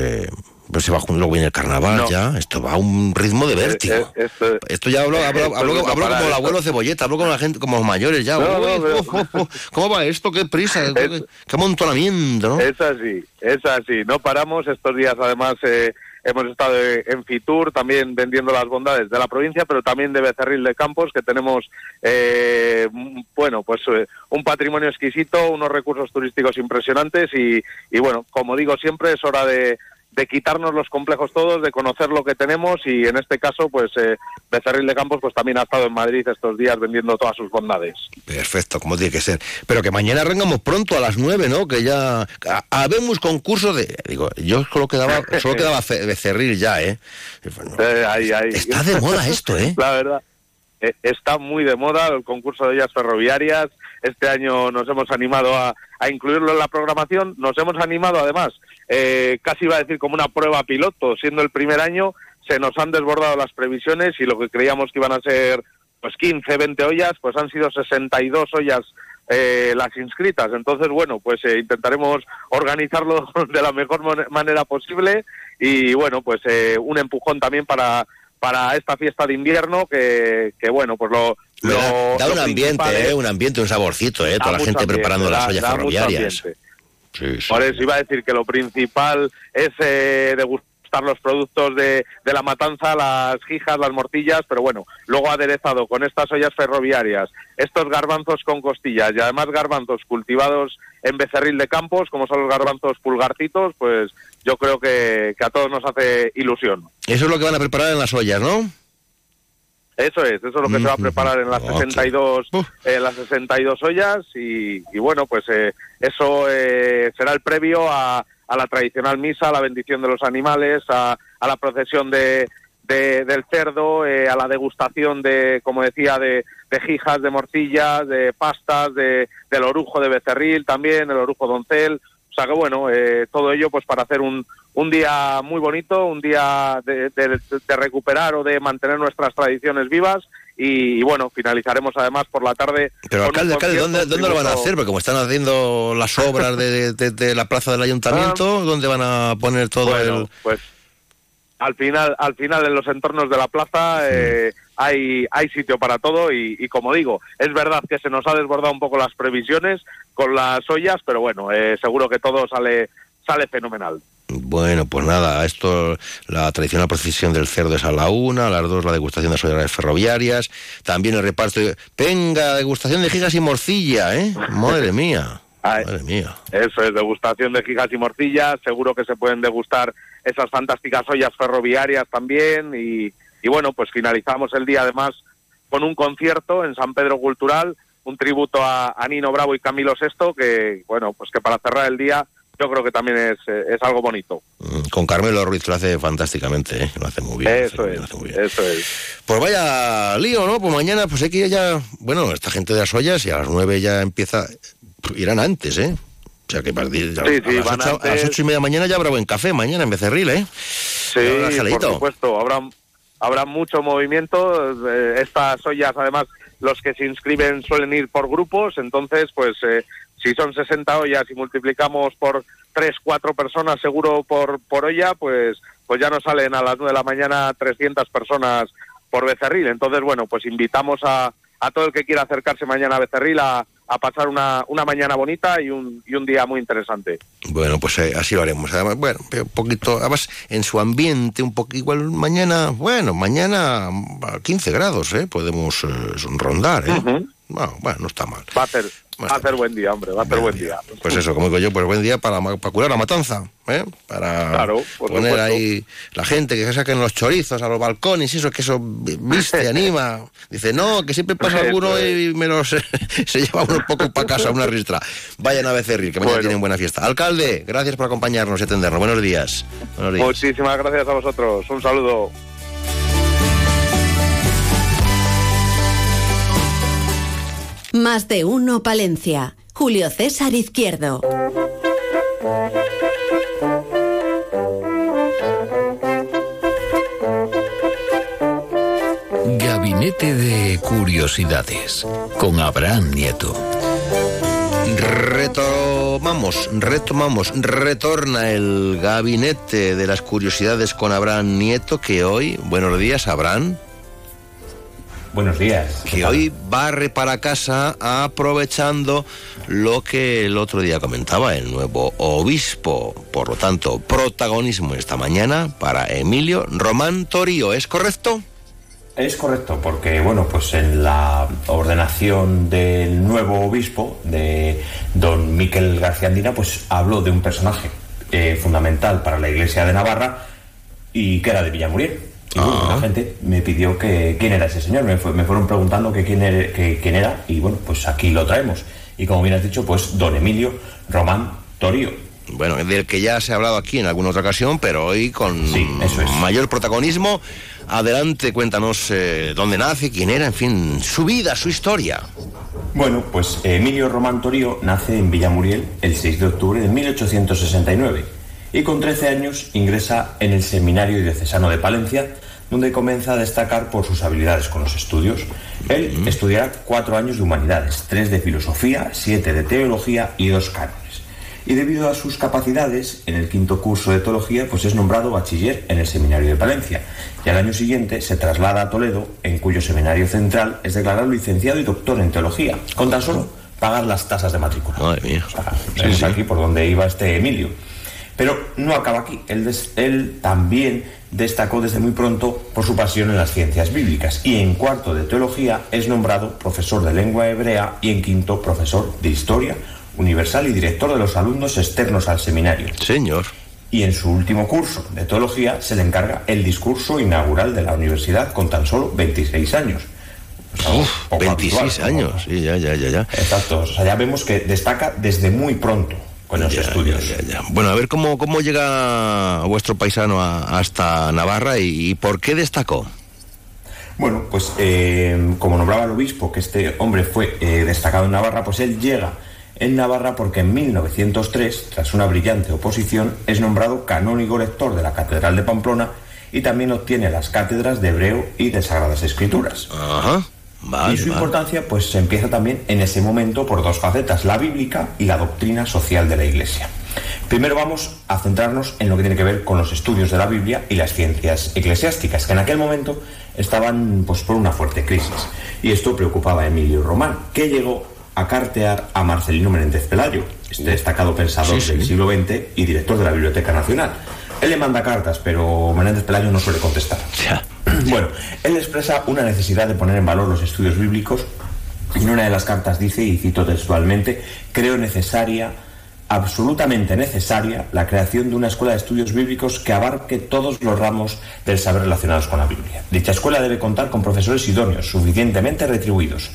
eh, pues se va luego viene el carnaval No. ya, esto va a un ritmo de vértigo. Eh, eh, esto, Esto ya hablo, hablo, esto hablo- no hablo como el esto. abuelo cebolleta, hablo con la gente, como los mayores ya. No, no, Uy, pero- (laughs) uf, ¿Cómo va esto? ¿Qué prisa? ¿Qué, Es- qué amontonamiento, no? Es así, es así. No paramos. Estos días, además, eh, hemos estado eh, en Fitur, también vendiendo las bondades de la provincia, pero también de Becerril de Campos, que tenemos, eh, bueno, pues eh, un patrimonio exquisito, unos recursos turísticos impresionantes y, y bueno, como digo siempre, es hora de de quitarnos los complejos todos, de conocer lo que tenemos y en este caso, pues eh, Becerril de Campos pues también ha estado en Madrid estos días vendiendo todas sus bondades. Perfecto, como tiene que ser. Pero que mañana arrancamos pronto a las nueve, ¿no? Que ya... ha- Habemos concurso de... Digo, yo solo quedaba, (laughs) solo quedaba Becerril ya, ¿eh? Eh, ahí, ahí. Está de moda esto, ¿eh? (laughs) La verdad, eh, está muy de moda el concurso de ollas ferroviarias. Este año nos hemos animado a, a incluirlo en la programación. Nos hemos animado, además, eh, casi iba a decir como una prueba piloto, siendo el primer año, se nos han desbordado las previsiones y lo que creíamos que iban a ser pues 15, 20 ollas, pues han sido 62 ollas eh, las inscritas. Entonces, bueno, pues eh, intentaremos organizarlo (laughs) de la mejor manera posible y, bueno, pues eh, un empujón también para para esta fiesta de invierno que, que bueno, pues lo... Da, lo- da lo un ambiente, es- ¿eh? Un ambiente, un saborcito, ¿eh? da Toda la gente ambiente, preparando las ollas mucho ferroviarias. Sí, sí. Por eso iba a decir que lo principal es eh, degustar los productos de, de la matanza, las jijas, las mortillas, pero bueno, luego aderezado con estas ollas ferroviarias, estos garbanzos con costillas y además garbanzos cultivados en becerril de campos, como son los garbanzos pulgarcitos, pues yo creo que, que a todos nos hace ilusión. Eso es lo que van a preparar en las ollas, ¿no? Eso es, eso es lo que se va a preparar en las Oh, 62, en las 62 ollas y, y bueno, pues eh, eso eh, será el previo a, a la tradicional misa, a la bendición de los animales, a, a la procesión de, de- del cerdo, eh, a la degustación de, como decía, de, de jijas, de morcillas, de pastas, de, del orujo de becerril también, el orujo doncel. O sea que bueno, eh, todo ello pues para hacer un, un día muy bonito, un día de, de- de recuperar o de mantener nuestras tradiciones vivas y, y, bueno, finalizaremos además por la tarde. Pero alcalde, alcalde, ¿dónde, ¿dónde lo van a hacer? Porque como están haciendo las obras de, de- la plaza del ayuntamiento, ¿dónde van a poner todo Ah. Bueno, el...? pues al final, al final en los entornos de la plaza eh, hay, hay sitio para todo y, y como digo, es verdad que se nos ha desbordado un poco las previsiones con las ollas, pero bueno, eh, seguro que todo sale, sale fenomenal. Bueno, pues nada, esto, la tradicional procesión del cerdo es a la una, a las dos la degustación de las ollas ferroviarias, también el reparto, de- venga, degustación de gigas y morcilla, ¿eh? Madre mía, (laughs) madre mía. Eso es, degustación de gigas y morcillas, seguro que se pueden degustar esas fantásticas ollas ferroviarias también y, y bueno, pues finalizamos el día además con un concierto en San Pedro Cultural, un tributo a, a Nino Bravo y Camilo Sesto, que bueno, pues que para cerrar el día yo creo que también es, eh, es algo bonito. Mm, Con Carmelo Ruiz lo hace fantásticamente, ¿eh? lo hace muy bien. Eso es, eso es. Pues vaya lío, ¿no? Pues mañana pues hay que ir ya, bueno, esta gente de las ollas y a las nueve ya empieza, irán antes, ¿eh? O sea que partir de Sí, sí, a, las ocho, a las ocho y media mañana ya habrá buen café, mañana en Becerril, ¿eh? Sí, por supuesto, habrá, habrá mucho movimiento. eh, estas ollas, además, los que se inscriben suelen ir por grupos, entonces, pues, eh, si son 60 ollas y multiplicamos por 3, 4 personas seguro por, por olla, pues, pues ya nos salen a las 9 de la mañana 300 personas por Becerril. Entonces, bueno, pues invitamos a, a todo el que quiera acercarse mañana a Becerril a, a pasar una, una mañana bonita y un, y un día muy interesante. Bueno, pues eh, así lo haremos. Además, bueno, un poquito, además en su ambiente, un poco igual mañana, bueno, mañana a 15 grados, ¿eh? Podemos eh, rondar, ¿eh? bueno, bueno, no está mal. Va a ser, va a ser buen día, hombre, va a ser buen día. Pues eso, como digo yo, pues buen día para, curar la matanza, ¿eh? Para Claro, poner supuesto. ahí la gente que se saquen los chorizos a los balcones y eso, que eso vi- viste, (laughs) anima. Dice, no, que siempre pasa alguno y me los, (laughs) se lleva uno un poco para casa, una ristra. Vayan a Becerril, que mañana Bueno. tienen buena fiesta. Alcalde, gracias por acompañarnos y atendernos. Buenos días. Buenos días. Muchísimas gracias a vosotros. Un saludo. Más de uno Palencia. Julio César Izquierdo. Gabinete de Curiosidades con Abraham Nieto. Retomamos, retomamos, retorna el gabinete de las curiosidades con Abraham Nieto, que hoy, buenos días, Abraham. Buenos días. Que hoy barre para casa aprovechando lo que el otro día comentaba el nuevo obispo. Por lo tanto, protagonismo esta mañana para Emilio Román Torío, ¿es correcto? Es correcto, porque bueno, pues en la ordenación del nuevo obispo, de don Miquel García Andina, pues habló de un personaje eh, fundamental para la iglesia de Navarra y que era de Villamuriel. Y bueno, la gente me pidió que quién era ese señor, me, fue- me fueron preguntando que quién, era, que quién era y bueno, pues aquí lo traemos. Y como bien has dicho, pues don Emilio Román Torío. Bueno, del que ya se ha hablado aquí en alguna otra ocasión, pero hoy con mayor protagonismo. Adelante, cuéntanos eh, dónde nace, quién era, en fin, su vida, su historia. Bueno, pues Emilio Román Torío nace en Villamuriel el 6 de octubre de 1869 y con 13 años ingresa en el Seminario Diocesano de Palencia, donde comienza a destacar por sus habilidades con los estudios. Él estudiará cuatro años de humanidades, tres de filosofía, siete de teología y dos cánones. Y debido a sus capacidades, en el quinto curso de teología, pues es nombrado bachiller en el Seminario de Palencia. Y al año siguiente se traslada a Toledo, en cuyo seminario central es declarado licenciado y doctor en teología, con tan solo pagar las tasas de matrícula. Madre mía. es aquí por donde iba este Emilio. Pero no acaba aquí. Él, también destacó desde muy pronto por su pasión en las ciencias bíblicas y en cuarto de teología es nombrado profesor de lengua hebrea y en quinto profesor de historia universal y director de los alumnos externos al seminario. Señor. Y en su último curso de teología se le encarga el discurso inaugural de la universidad con tan solo 26 años. O sea, poco 26 habitual, años, sí, ya, ya, ya, ya. Exacto, o sea, ya vemos que destaca desde muy pronto con los estudios. Bueno, a ver cómo, cómo llega vuestro paisano a- hasta Navarra y, y por qué destacó. Bueno, pues eh, como nombraba el obispo que este hombre fue eh, destacado en Navarra, pues él llega en Navarra porque en 1903, tras una brillante oposición, es nombrado canónigo lector de la Catedral de Pamplona y también obtiene las cátedras de Hebreo y de Sagradas Escrituras. Ajá. Vale, y su vale. importancia pues se empieza también en ese momento por dos facetas, la bíblica y la doctrina social de la Iglesia. Primero vamos a centrarnos en lo que tiene que ver con los estudios de la Biblia y las ciencias eclesiásticas, que en aquel momento estaban pues por una fuerte crisis. Y esto preocupaba a Emilio Román, que llegó a cartear a Marcelino Menéndez Pelayo, este destacado pensador Sí, sí. del siglo XX y director de la Biblioteca Nacional. Él le manda cartas, pero Menéndez Pelayo no suele contestar. (clears throat) Bueno, él expresa una necesidad de poner en valor los estudios bíblicos. En una de las cartas dice, y cito textualmente, creo necesaria, absolutamente necesaria, la creación de una escuela de estudios bíblicos que abarque todos los ramos del saber relacionados con la Biblia. Dicha escuela debe contar con profesores idóneos, suficientemente retribuidos.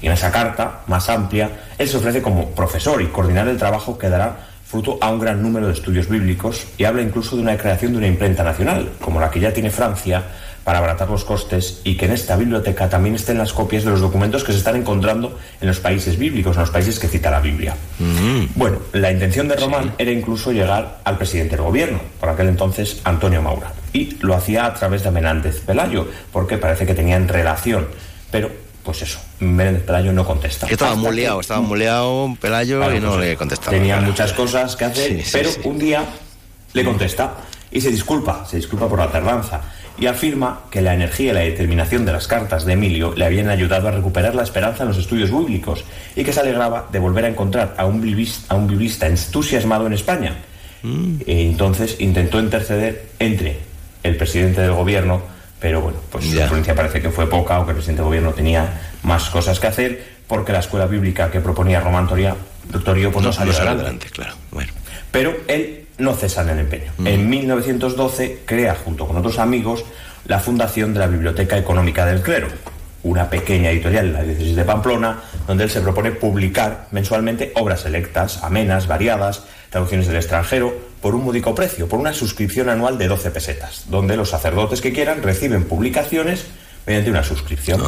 Y en esa carta, más amplia, él se ofrece como profesor y coordinar el trabajo que dará fruto a un gran número de estudios bíblicos y habla incluso de una creación de una imprenta nacional, como la que ya tiene Francia, para abaratar los costes y que en esta biblioteca también estén las copias de los documentos que se están encontrando en los países bíblicos, en los países que cita la Biblia. Bueno, la intención de Román era incluso llegar al presidente del gobierno, por aquel entonces Antonio Maura, y lo hacía a través de Menéndez Pelayo, porque parece que tenían relación, pero pues eso, Menéndez Pelayo no contesta. Estaba liado, estaba muy liado Pelayo Claro, y no pues, le contestaba. Tenía Claro. muchas cosas que hacer, Sí, sí, pero sí. un día le contesta y se disculpa, se disculpa por la tardanza y afirma que la energía y la determinación de las cartas de Emilio le habían ayudado a recuperar la esperanza en los estudios bíblicos y que se alegraba de volver a encontrar a un biblista, a un biblista entusiasmado en España. Mm. E entonces intentó interceder entre el presidente del gobierno, pero bueno, pues su influencia parece que fue poca o que el presidente del gobierno tenía más cosas que hacer porque la escuela bíblica que proponía Román Toria, Torio pues no, No, salió no adelante. adelante, claro. Bueno. Pero él no cesa en el empeño. En 1912 crea, junto con otros amigos, la fundación de la Biblioteca Económica del Clero, una pequeña editorial en la diócesis de Pamplona, donde él se propone publicar mensualmente obras selectas, amenas, variadas, traducciones del extranjero, por un módico precio, por una suscripción anual de 12 pesetas, donde los sacerdotes que quieran reciben publicaciones mediante una suscripción,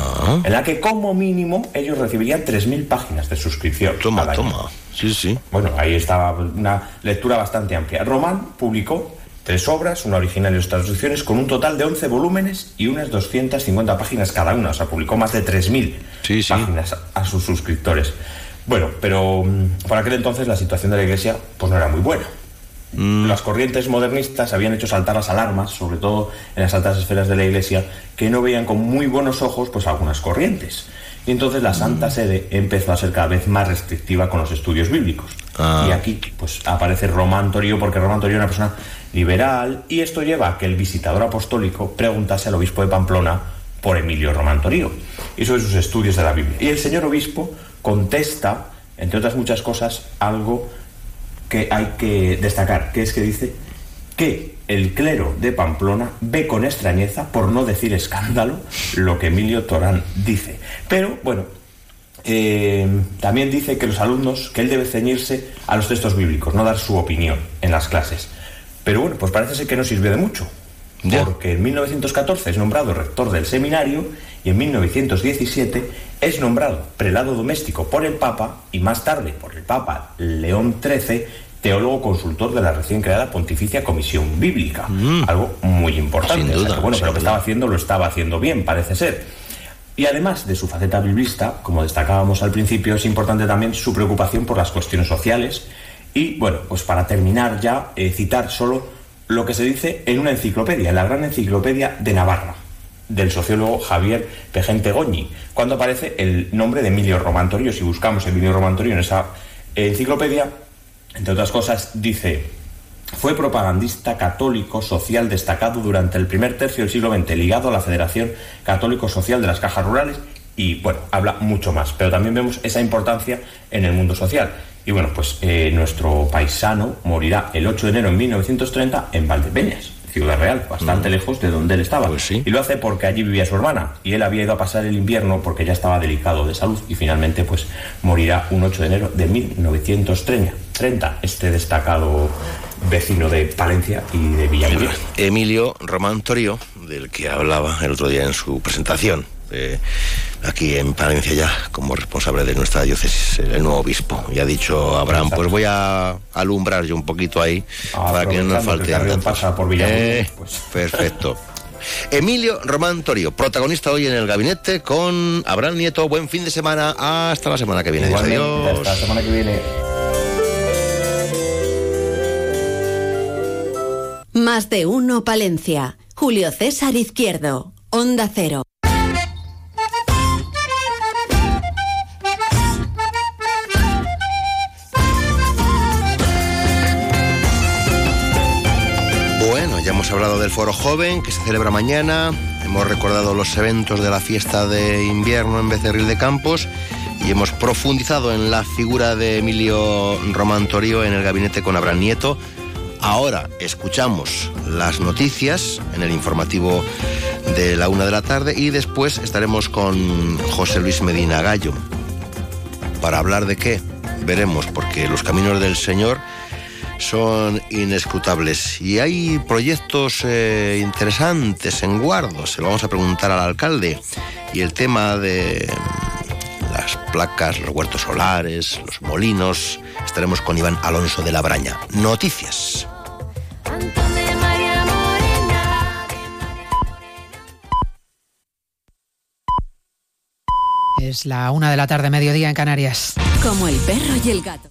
en la que como mínimo ellos recibirían 3.000 páginas de suscripción. Toma, toma. Sí, sí. Bueno, ahí estaba una lectura bastante amplia. Román publicó tres obras, una original y dos traducciones, con un total de 11 volúmenes y unas 250 páginas cada una. O sea, publicó más de 3.000 páginas a, a sus suscriptores. Bueno, pero mm, por aquel entonces la situación de la Iglesia pues no era muy buena. Las corrientes modernistas habían hecho saltar las alarmas, sobre todo en las altas esferas de la Iglesia, que no veían con muy buenos ojos pues algunas corrientes. Y entonces la Santa Sede empezó a ser cada vez más restrictiva con los estudios bíblicos. Y aquí pues aparece Román Torio, porque Román Torio era una persona liberal, y esto lleva a que el visitador apostólico preguntase al obispo de Pamplona por Emilio Román Torio y sobre sus estudios de la Biblia. Y el señor obispo contesta, entre otras muchas cosas, algo que hay que destacar, que es que dice que el clero de Pamplona ve con extrañeza, por no decir escándalo, lo que Emilio Torán dice. Pero, bueno, eh, también dice que los alumnos, que él debe ceñirse a los textos bíblicos, no dar su opinión en las clases. Pero bueno, pues parece ser que no sirvió de mucho. Porque en 1914 es nombrado rector del seminario y en 1917 es nombrado prelado doméstico por el Papa y más tarde por el Papa León XIII, teólogo consultor de la recién creada Pontificia Comisión Bíblica. Algo muy importante. Sin O sea duda, que, bueno, lo que estaba haciendo lo estaba haciendo bien, parece ser. Y además de su faceta biblista, como destacábamos al principio, es importante también su preocupación por las cuestiones sociales. Y bueno, pues para terminar ya, eh, citar solo lo que se dice en una enciclopedia, en la gran enciclopedia de Navarra, del sociólogo Javier Pegente Goñi, cuando aparece el nombre de Emilio Román Torio. Si buscamos Emilio Román Torio en esa enciclopedia, entre otras cosas, dice fue propagandista católico social destacado durante el primer tercio del siglo XX, ligado a la Federación Católico Social de las Cajas Rurales y, bueno, habla mucho más, pero también vemos esa importancia en el mundo social. Y bueno, pues eh, nuestro paisano morirá el 8 de enero de 1930 en Valdepeñas, Ciudad Real, bastante lejos de donde él estaba. Y lo hace porque allí vivía su hermana y él había ido a pasar el invierno porque ya estaba delicado de salud y finalmente pues morirá un 8 de enero de 1930. 30, este destacado vecino de Palencia y de Villamuriel. Emilio Román Torio, del que hablaba el otro día en su presentación, eh, aquí en Palencia ya, como responsable de nuestra diócesis, el nuevo obispo. Y ha dicho Abraham, pues voy a alumbrar yo un poquito ahí para que no nos falte Eh, (laughs) Perfecto. Emilio Román Torio, protagonista hoy en el gabinete con Abraham Nieto. Buen fin de semana. Hasta la semana que viene. Adiós. hasta la semana que viene. Más de uno Palencia. Julio César Izquierdo. Onda Cero. Hemos hablado del Foro Joven que se celebra mañana, hemos recordado los eventos de la fiesta de invierno en Becerril de Campos y hemos profundizado en la figura de Emilio Román Torio en el gabinete con Abraham Nieto. Ahora escuchamos las noticias en el informativo de la una de la tarde y después estaremos con José Luis Medina Gallo. ¿Para hablar de qué? Veremos, porque los caminos del Señor son inescrutables. Y hay proyectos eh, interesantes en Guardo, se lo vamos a preguntar al alcalde. Y el tema de las placas, los huertos solares, los molinos. Estaremos con Iván Alonso de la Braña. Noticias. Es la una de la tarde, mediodía en Canarias. Como el perro y el gato.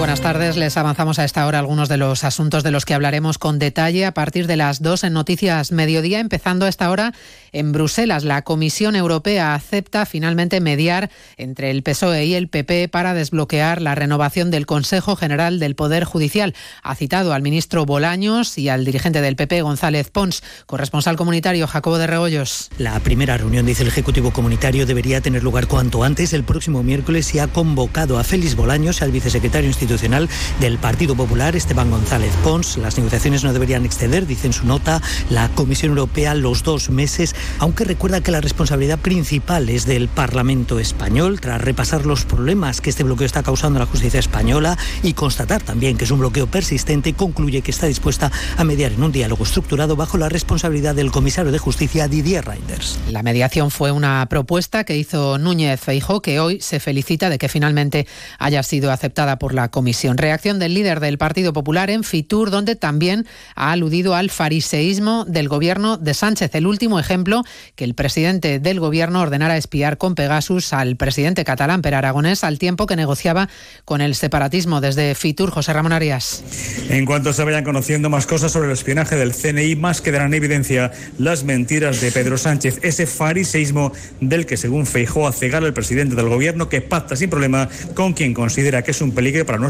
Buenas tardes. Les avanzamos a esta hora algunos de los asuntos de los que hablaremos con detalle a partir de las dos en Noticias Mediodía, empezando a esta hora en Bruselas. La Comisión Europea acepta finalmente mediar entre el PSOE y el PP para desbloquear la renovación del Consejo General del Poder Judicial. Ha citado al ministro Bolaños y al dirigente del PP, González Pons, corresponsal comunitario Jacobo de Regoyos. La primera reunión, dice el Ejecutivo Comunitario, debería tener lugar cuanto antes, el próximo miércoles, y ha convocado a Félix Bolaños, al vicesecretario institucional del Partido Popular, Esteban González Pons. Las negociaciones no deberían exceder, dice en su nota, la Comisión Europea los dos meses, aunque recuerda que la responsabilidad principal es del Parlamento español, tras repasar los problemas que este bloqueo está causando a la justicia española y constatar también que es un bloqueo persistente, concluye que está dispuesta a mediar en un diálogo estructurado bajo la responsabilidad del comisario de Justicia Didier Reinders. La mediación fue una propuesta que hizo Núñez Feijó, que hoy se felicita de que finalmente haya sido aceptada por la comisión. Reacción del líder del Partido Popular en Fitur, donde también ha aludido al fariseísmo del gobierno de Sánchez. El último ejemplo, que el presidente del gobierno ordenara espiar con Pegasus al presidente catalán Per Aragonés al tiempo que negociaba con el separatismo. Desde Fitur, José Ramón Arias. En cuanto se vayan conociendo más cosas sobre el espionaje del CNI, más quedarán en evidencia las mentiras de Pedro Sánchez, ese fariseísmo del que, según Feijó, a cegar el presidente del gobierno que pacta sin problema con quien considera que es un peligro para nuestro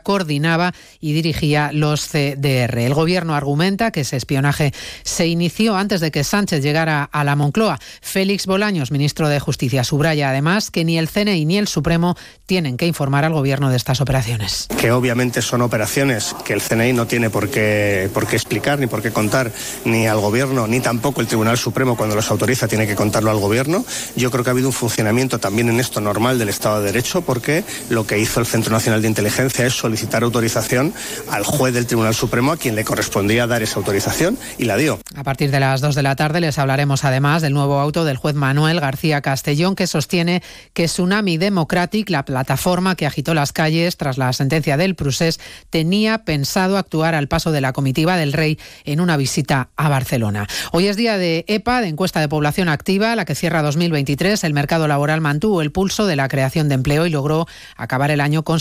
coordinaba y dirigía los CDR. El gobierno argumenta que ese espionaje se inició antes de que Sánchez llegara a la Moncloa. Félix Bolaños, ministro de Justicia, subraya además que ni el CNI ni el Supremo tienen que informar al gobierno de estas operaciones. Que obviamente son operaciones que el CNI no tiene por qué, por qué explicar ni por qué contar ni al gobierno ni tampoco el Tribunal Supremo cuando los autoriza tiene que contarlo al gobierno. Yo creo que ha habido un funcionamiento también en esto normal del Estado de Derecho porque lo que hizo el Centro Nacional de Inteligencia es solicitar autorización al juez del Tribunal Supremo a quien le correspondía dar esa autorización y la dio. A partir de las 2 de la tarde les hablaremos además del nuevo auto del juez Manuel García Castellón que sostiene que Tsunami Democratic, la plataforma que agitó las calles tras la sentencia del Prusés, tenía pensado actuar al paso de la comitiva del rey en una visita a Barcelona. Hoy es día de EPA, de encuesta de población activa, la que cierra 2023. El mercado laboral mantuvo el pulso de la creación de empleo y logró acabar el año con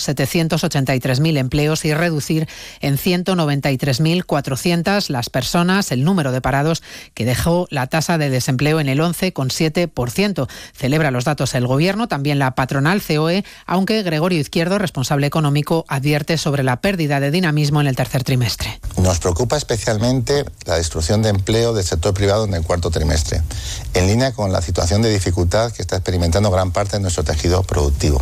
783.000 empleos y reducir en 193.400 las personas, el número de parados que dejó la tasa de desempleo en el 11,7%. Celebra los datos el gobierno, también la patronal COE, aunque Gregorio Izquierdo, responsable económico, advierte sobre la pérdida de dinamismo en el tercer trimestre. Nos preocupa especialmente la destrucción de empleo del sector privado en el cuarto trimestre, en línea con la situación de dificultad que está experimentando gran parte de nuestro tejido productivo.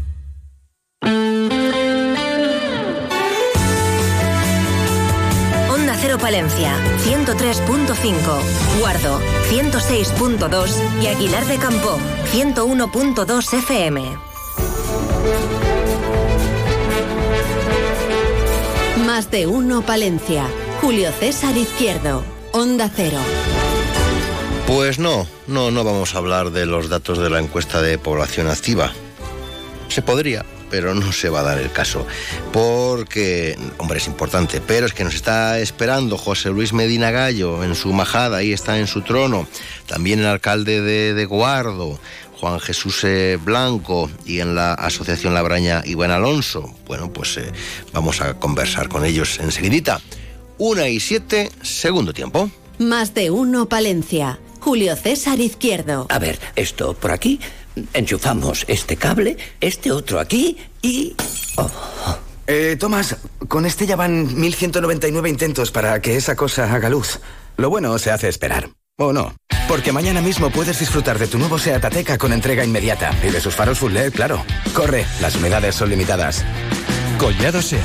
Palencia, 103.5, Guardo, 106.2 y Aguilar de Campo, 101.2 FM. Más de uno Palencia. Julio César Izquierdo. Onda Cero. Pues no, no, no vamos a hablar de los datos de la encuesta de población activa. Se podría, pero no se va a dar el caso. Porque, hombre, es importante, pero es que nos está esperando José Luis Medina Gallo en su majada, ahí está en su trono. También el alcalde de, de Guardo, Juan Jesús eh, Blanco, y en la Asociación Labraña, Iván Alonso. Bueno, pues eh, vamos a conversar con ellos enseguidita. Una y siete, segundo tiempo. Más de uno Palencia. Julio César Izquierdo. A ver, esto por aquí. Enchufamos este cable, este otro aquí y... Oh. Eh, Tomás, con este ya van 1199 intentos para que esa cosa haga luz. Lo bueno se hace esperar. ¿O no? Porque mañana mismo puedes disfrutar de tu nuevo Seat Ateca con entrega inmediata. Y de sus faros full LED, claro. Corre, las unidades son limitadas. Collado Sea,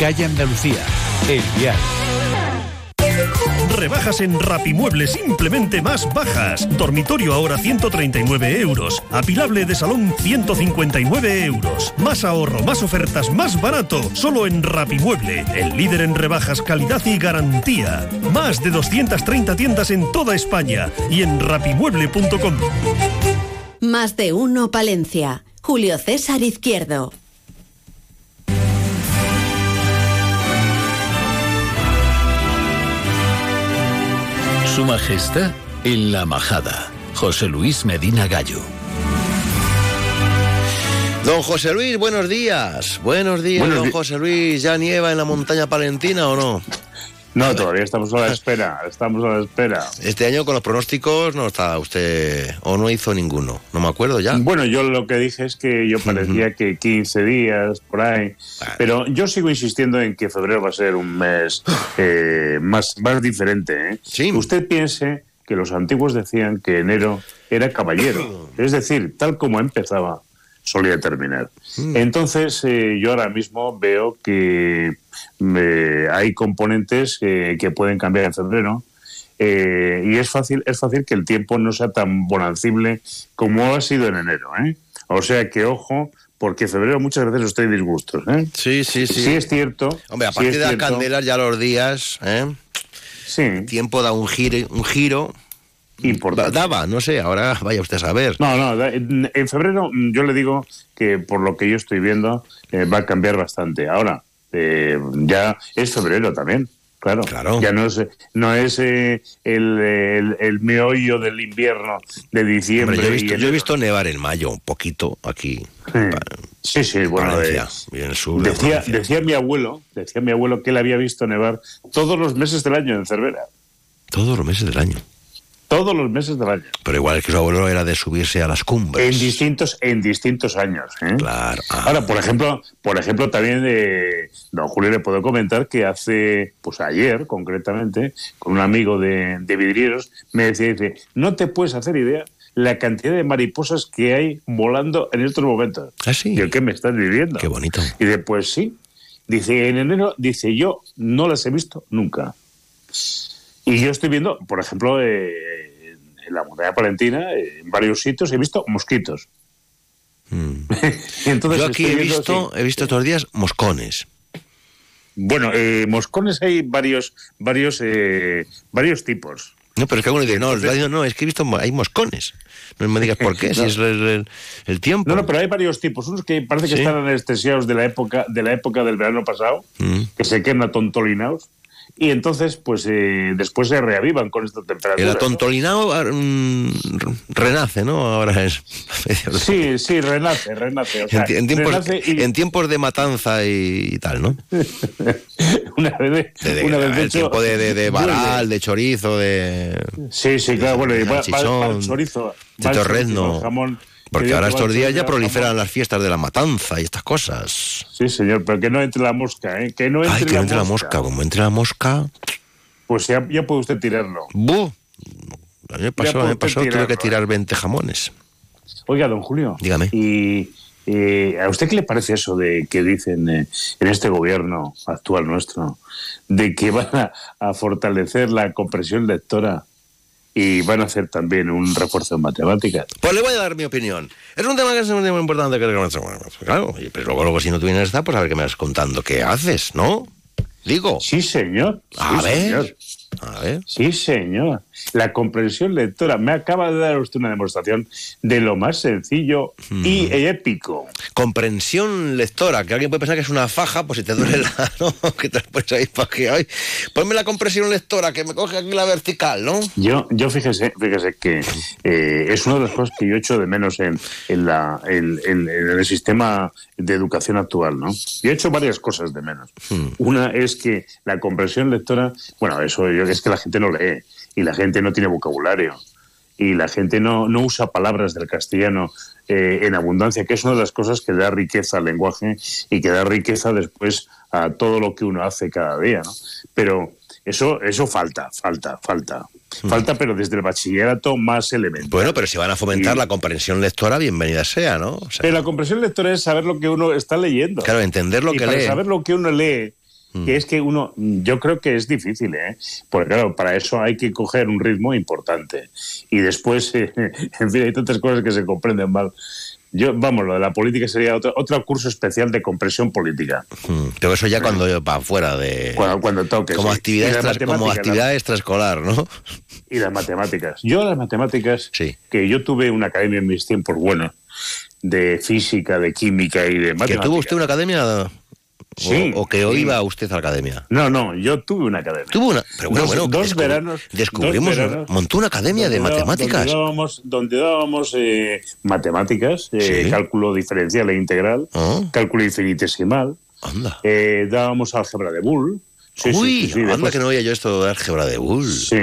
calle Andalucía, El Vial. Rebajas en Rapimueble simplemente más bajas. Dormitorio ahora 139 euros. Apilable de salón 159 euros. Más ahorro, más ofertas, más barato. Solo en Rapimueble, el líder en rebajas, calidad y garantía. Más de 230 tiendas en toda España y en rapimueble.com. Más de uno Palencia. Julio César Izquierdo. Majestad en la Majada. José Luis Medina Gallo. Don José Luis, buenos días. Buenos días, Buenos don di- José Luis. ¿Ya nieva en la montaña palentina o no? No, todavía estamos a la espera, estamos a la espera. Este año con los pronósticos no está usted, o no hizo ninguno, no me acuerdo ya. Bueno, yo lo que dije es que yo parecía que 15 días, por ahí. Pero yo sigo insistiendo en que febrero va a ser un mes (gasps) eh, más, más diferente. ¿eh? Usted piense que los antiguos decían que enero era caballero. (coughs) Es decir, tal como empezaba, solía terminar. Entonces, eh, yo ahora mismo veo que eh, hay componentes que, que pueden cambiar en febrero. eh, y es fácil, es fácil que el tiempo no sea tan bonancible como ha sido en enero. ¿eh? O sea que, ojo, porque febrero muchas veces estoy disgustos. ¿eh? Sí, sí, sí. Sí es cierto. Hombre, a partir de las cierto. candelas ya los días, ¿eh? Sí. El tiempo da un giro, un giro. Importante. Daba, no sé, ahora (laughs) vaya usted a saber. No, no, en, febrero mm, yo le digo que por lo que yo estoy viendo eh, va a cambiar bastante. Ahora, eh, ya es febrero también. Claro, claro. Ya no es, no es eh, el, el, el, meollo del invierno de diciembre. Hombre, yo, he visto, yo, he visto, nevar en mayo un poquito aquí. Sí, sí, bueno, Valencia, en el sur decía, decía mi abuelo, decía mi abuelo que él había visto nevar todos los meses del año en Cervera. Todos los meses del año todos los meses del año. Pero igual que su abuelo era de subirse a las cumbres. En distintos, en distintos años. ¿eh? Claro. Ah. Ahora, por ejemplo, por ejemplo, también de don Julio le puedo comentar que hace, pues ayer concretamente, con un amigo de, de vidrieros, me decía, dice, no te puedes hacer idea la cantidad de mariposas que hay volando en estos momentos. ¿Ah, sí? ¿Y qué me estás viviendo? Qué bonito. Y después sí. Dice, en enero, dice, yo no las he visto nunca. Y yo estoy viendo, por ejemplo, eh, en la montaña palentina, eh, en varios sitios he visto mosquitos. Mm. (laughs) Entonces yo aquí he visto, he visto todos los días moscones. Bueno, eh, moscones hay varios, varios, varios tipos. No, pero es que alguno dice, no, no, es que he visto, hay moscones. No me digas por qué, (laughs) si es el, tiempo. No, no, pero hay varios tipos. Unos que parece que están anestesiados de la época, de la época del verano pasado, mm. que se quedan atontolinados y entonces pues eh, después se reavivan con esta temperatura. El atontolinado ah, mm, renace, ¿no? Ahora es. (laughs) sí, sí, renace, renace. en, tiempos, de matanza y, tal, ¿no? (laughs) una vez, de, una vez el tiempo de, de, varal, de chorizo, de. Sí, sí, claro, bueno, y va, chorizo, de torrezno. Jamón, porque ahora estos días ya proliferan las fiestas de la matanza y estas cosas. Sí, señor, pero que no entre la mosca, ¿eh? Que no entre, Ay, que no entre la mosca. Como entre la mosca... Pues ya, puede usted tirarlo. ¡Bu! A mí me pasó, me pasó tuve que tirar 20 jamones. Oiga, don Julio. Dígame. ¿Y a usted qué le parece eso de que dicen eh, en este gobierno actual nuestro, de que van a, a fortalecer la compresión lectora y van a hacer también un refuerzo en matemáticas. Pues le voy a dar mi opinión. Es un tema que es muy importante. Que, claro, pero luego, luego si no tuvieras esta, pues a ver qué me vas contando. ¿Qué haces, no? Digo. Sí, señor. A ver. Señor. A ver. Sí, señor. La comprensión lectora. Me acaba de dar usted una demostración de lo más sencillo y hmm. épico. Comprensión lectora, que alguien puede pensar que es una faja, pues si te duele la. ¿no? (laughs) que te puedes ahí para que. Ay, ponme la comprensión lectora, que me coge aquí la vertical, ¿no? Yo, yo fíjese, fíjese que eh, es una de las cosas que yo echo de menos en, en, la, en, en el sistema de educación actual, ¿no? Yo he hecho varias cosas de menos. Hmm. Una es que la comprensión lectora, bueno, eso yo, es que la gente no lee y la gente no tiene vocabulario y la gente no, no usa palabras del castellano eh, en abundancia, que es una de las cosas que da riqueza al lenguaje y que da riqueza después a todo lo que uno hace cada día, ¿no? Pero eso, eso falta, falta, falta. Hmm. Falta, pero desde el bachillerato más elementos. Bueno, pero si van a fomentar la comprensión lectora, bienvenida sea, ¿no? pero la comprensión lectora es saber lo que uno está leyendo. Claro, entender lo y que para lee. saber lo que uno lee, Mm. que es que uno, yo creo que es difícil, ¿eh? Porque claro, para eso hay que coger un ritmo importante. Y después, (laughs) en fin, hay tantas cosas que se comprenden mal. Yo, vamos, lo de la política sería otro, otro curso especial de compresión política. Mm, pero eso ya cuando va fuera de... Cuando, cuando toque. Como, actividad, como actividad extraescolar, ¿no? Y las matemáticas. Yo las matemáticas, que yo tuve una academia en mis tiempos, bueno, de física, de química y de matemáticas. ¿Que tuvo usted una academia o, que hoy iba usted a la academia. No, no, yo tuve una academia. Tuvo una, pero bueno, dos, bueno, dos veranos. Descubrimos, montó una academia de matemáticas. Donde dábamos, donde dábamos eh, matemáticas, eh, cálculo diferencial e integral, ah. cálculo infinitesimal. Anda. Eh, dábamos álgebra de Bull. Uy, anda que no oía yo esto de álgebra de Bull. Sí,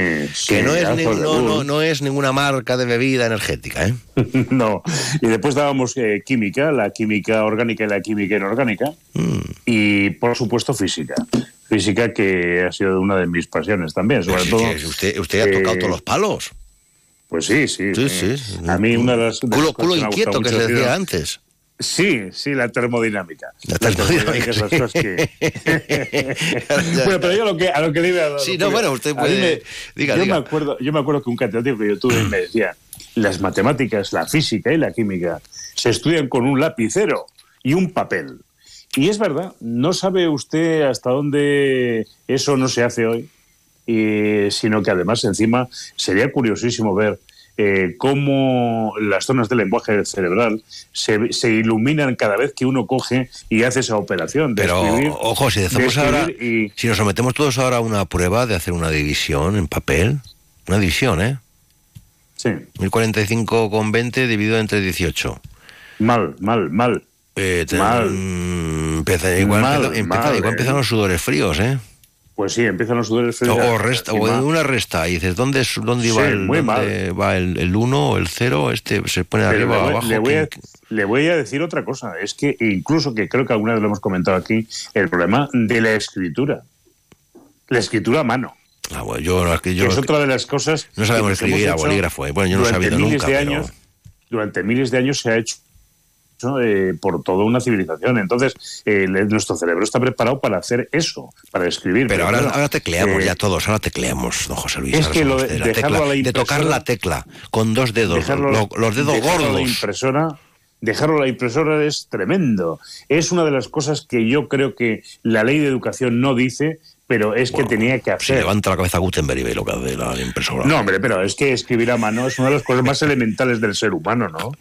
que no es, no, no, no es, ninguna marca de bebida energética, ¿eh? (laughs) no. Y después dábamos eh, química, la química orgánica y la química inorgánica. Mm. Y, por supuesto, física. Física que ha sido una de mis pasiones también, sobre todo... Usted, usted ha tocado todos los palos. Pues sí, sí. Sí, sí. A mí una de las... culo, culo inquieto que se decía antes. Sí, sí, la termodinámica. La termodinámica, cosas que... (laughs) (laughs) bueno, pero yo lo que, a lo que le iba a Sí, no, bueno, usted puede... yo, Me acuerdo, yo me acuerdo que un catedrático que yo tuve me decía, las matemáticas, la física y la química se estudian con un lapicero y un papel. Y es verdad, no sabe usted hasta dónde eso no se hace hoy, y, sino que además encima sería curiosísimo ver eh, cómo las zonas del lenguaje cerebral se, se, iluminan cada vez que uno coge y hace esa operación. De Pero, escribir, ojo, si decimos ahora, y... si nos sometemos todos ahora a una prueba de hacer una división en papel, una división, ¿eh? Sí. 1045 con 20 dividido entre 18. Mal, mal, mal. Eh, te, mal. Mm, empieza, igual, mal, empieza, empieza, mal, igual eh. empiezan los sudores fríos, ¿eh? Pues sí, empiezan los sudores O, fríos. o resta, o una resta y dices, ¿dónde, es- dónde Sí, va, el, dónde va el, el 1 o el 0? Este se pone Pero arriba o abajo. le voy a, ¿quién- le voy a decir otra cosa. Es que incluso que creo que alguna vez lo hemos comentado aquí, el problema de la escritura. La escritura a mano. Ah, bueno, yo, yo- que es otra de las cosas. no sabemos que escribir a bolígrafo. eh. Bueno, yo no he sabido nunca. de pero- años, Durante miles de años se ha hecho eh, por toda una civilización. Entonces, eh, nuestro cerebro está preparado para hacer eso, para escribir. Pero ahora, claro, ahora tecleamos eh, ya todos, ahora tecleamos, don José Luis. es que lo somos de- la tecla, la de tocar la tecla con dos dedos, dejarlo- lo- los dedos a la gordos. impresora, dejarlo a la impresora es tremendo. Es una de las cosas que yo creo que la ley de educación no dice, pero es que tenía que Se hacer. levanta la cabeza Gutenberg y ve lo que hace la impresora. No, hombre, pero es que escribir a mano es una de las cosas más (laughs) elementales del ser humano, ¿no?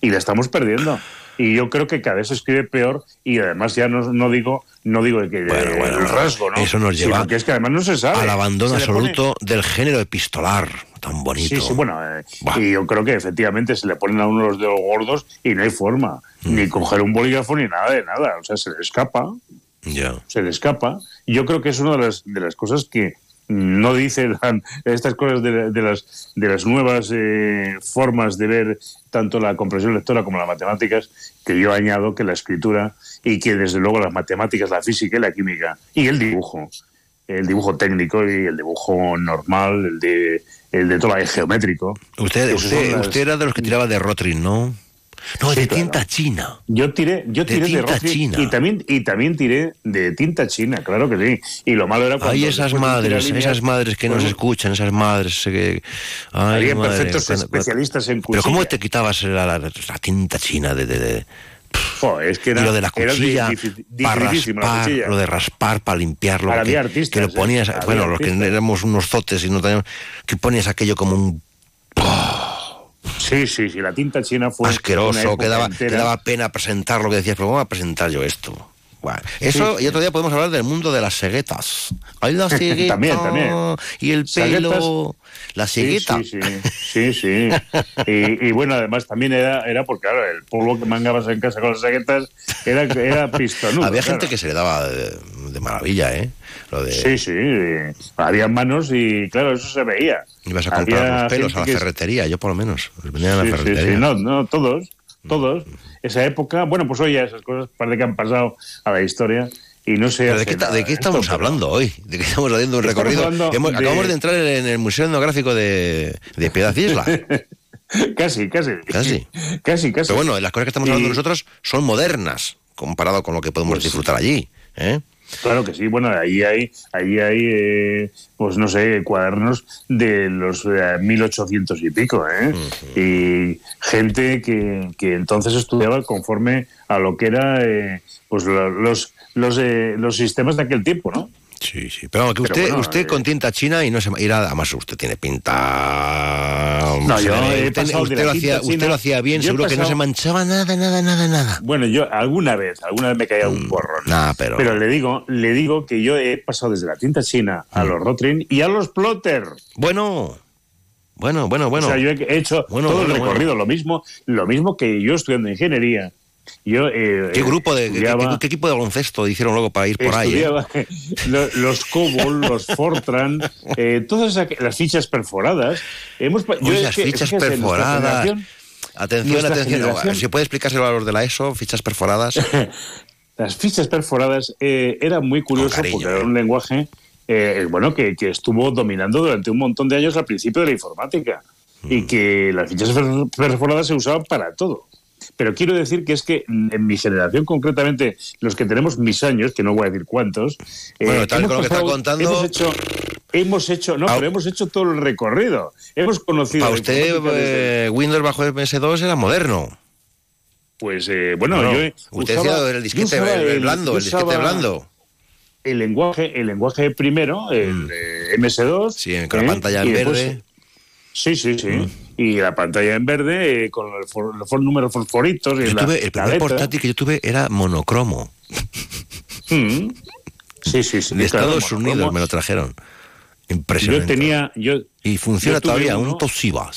Y la estamos perdiendo. Y yo creo que cada vez se escribe peor y además ya no, no digo no digo que Bueno, eh, bueno, el rasgo, ¿no? eso nos lleva es que además no se sabe. al abandono Se le pone- absoluto del género epistolar, tan bonito. Sí, sí, bueno, eh, y yo creo que efectivamente se le ponen a uno los dedos gordos y no hay forma, Mm. ni coger un bolígrafo ni nada de nada, o sea, se le escapa, Ya. se le escapa. Y yo creo que es una de las, de las cosas que no dicen (laughs) estas cosas de, de las, de las nuevas eh, formas de ver tanto la comprensión lectora como las matemáticas, que yo añado que la escritura y que desde luego las matemáticas, la física y la química y el dibujo, el dibujo técnico y el dibujo normal, el de, el de toda el geométrico. Usted, usted, las- usted era de los que tiraba de Rotring, ¿no? No, Sí, de claro. tinta china. Yo tiré, yo De tiré de, tinta Rotring china. y también y también tiré de tinta china, claro que sí. Y lo malo era cuando Ay, esas de madres, esas madres que nos pues, escuchan, esas madres que... Ay, Había madre, perfectos cuando- especialistas en Pero ¿cómo cuchilla. te quitabas la, la- la tinta china de... de- de- jo, es que era, y lo de la cuchilla, para la raspar, cuchilla. lo de raspar para limpiarlo, Ahora que, artistas, que lo ¿eh? ponías, Había bueno, los que éramos unos zotes y no teníamos, que ponías aquello como un Sí, sí, sí, la tinta china fue asqueroso, época que daba, entera. que daba pena presentar lo que decías, pero ¿cómo voy a presentar yo esto? Eso, Sí. y otro día podemos hablar del mundo de las seguetas. Hay la cegueta (laughs) También, también. y el pelo, la Sí, cegueta. Sí, sí, sí, sí. (laughs) Y, y bueno, además también era, era porque, claro, el polvo que mangabas en casa con las saguetas era, era pistonudo. Había claro. gente que se le daba de, de maravilla, ¿eh? Lo de, Sí, sí. Había manos y, claro, eso se veía. Ibas a comprar Había los pelos a la ferretería, yo por lo menos. Los vendían a la Sí, sí, ferretería. sí, no, no, todos, todos. Esa época, bueno, pues hoy ya esas cosas parece que han pasado a la historia y no sé. ¿Pero de qué, de qué estamos hablando hoy? ¿De qué estamos haciendo un recorrido? hablando Hemos- de- Acabamos de entrar en el Museo Etnográfico de, de Piedad Isla. (laughs) Casi, casi. Casi. Casi, casi. Pero bueno, las cosas que estamos hablando Y- nosotros son modernas comparado con lo que podemos Pues disfrutar allí. ¿eh? Claro que sí, bueno, ahí hay, ahí hay eh, pues no sé, cuadernos de los eh, 1800 y pico, ¿eh? Y gente que, que entonces estudiaba conforme a lo que era eh, pues lo- los, los, eh, los sistemas de aquel tiempo, ¿no? Sí, sí. Pero que Pero usted, bueno, usted eh, con tinta china y no se irá, además usted tiene pinta. No, yo he usted, usted lo hacía, usted lo hacía bien, yo seguro que no se manchaba nada, nada, nada, nada. Bueno, yo alguna vez, alguna vez me caía un. Nada, Mm, pero. Pero le digo, le digo que yo he pasado desde la tinta china a Mm. los Rotring y a los plotter. Bueno, bueno, bueno, bueno. O sea, yo he hecho Bueno, todo el bueno, recorrido, lo mismo, lo mismo que yo estudiando ingeniería. Yo, eh, ¿Qué grupo de, estudiaba- qué- qué equipo de baloncesto hicieron luego para ir por ahí? eh? (laughs) los COBOL, los (laughs) Fortran, eh, todas las fichas perforadas. Hemos, yo es las que- fichas perforadas. Atención, atención. generación- ¿Se puede explicárselo a los de la ESO? Fichas perforadas. (laughs) Las fichas perforadas eh, era muy curioso porque era un lenguaje eh, bueno que, que estuvo dominando durante un montón de años al principio de la informática y Mm. que las fichas per- perforadas se usaban para todo. Pero quiero decir que es que mm, en mi generación, concretamente los que tenemos mis años, que no voy a decir cuántos, eh, Bueno, tal hemos con lo que está contando- hemos hecho, hemos hecho, no, pero hemos hecho todo el recorrido. Hemos conocido. Para usted, desde- eh, Windows bajo MS2 era moderno. pues eh, bueno, yo usted usaba- el disquete usaba el, el blando, el disquete blando. el lenguaje, el lenguaje primero, el eh, MS2. Mm. Sí, con la ¿eh? pantalla en después- verde. Sí, sí, sí. Y la pantalla en verde eh, con los, for- números fosforitos. Y la- tuve- el primer letra. portátil que yo tuve era monocromo. Mm. Sí, sí, sí. De claro, Estados monocromo. Unidos me lo trajeron. Impresionante. Yo tenía. Yo, y funciona yo todavía, un Toshiba.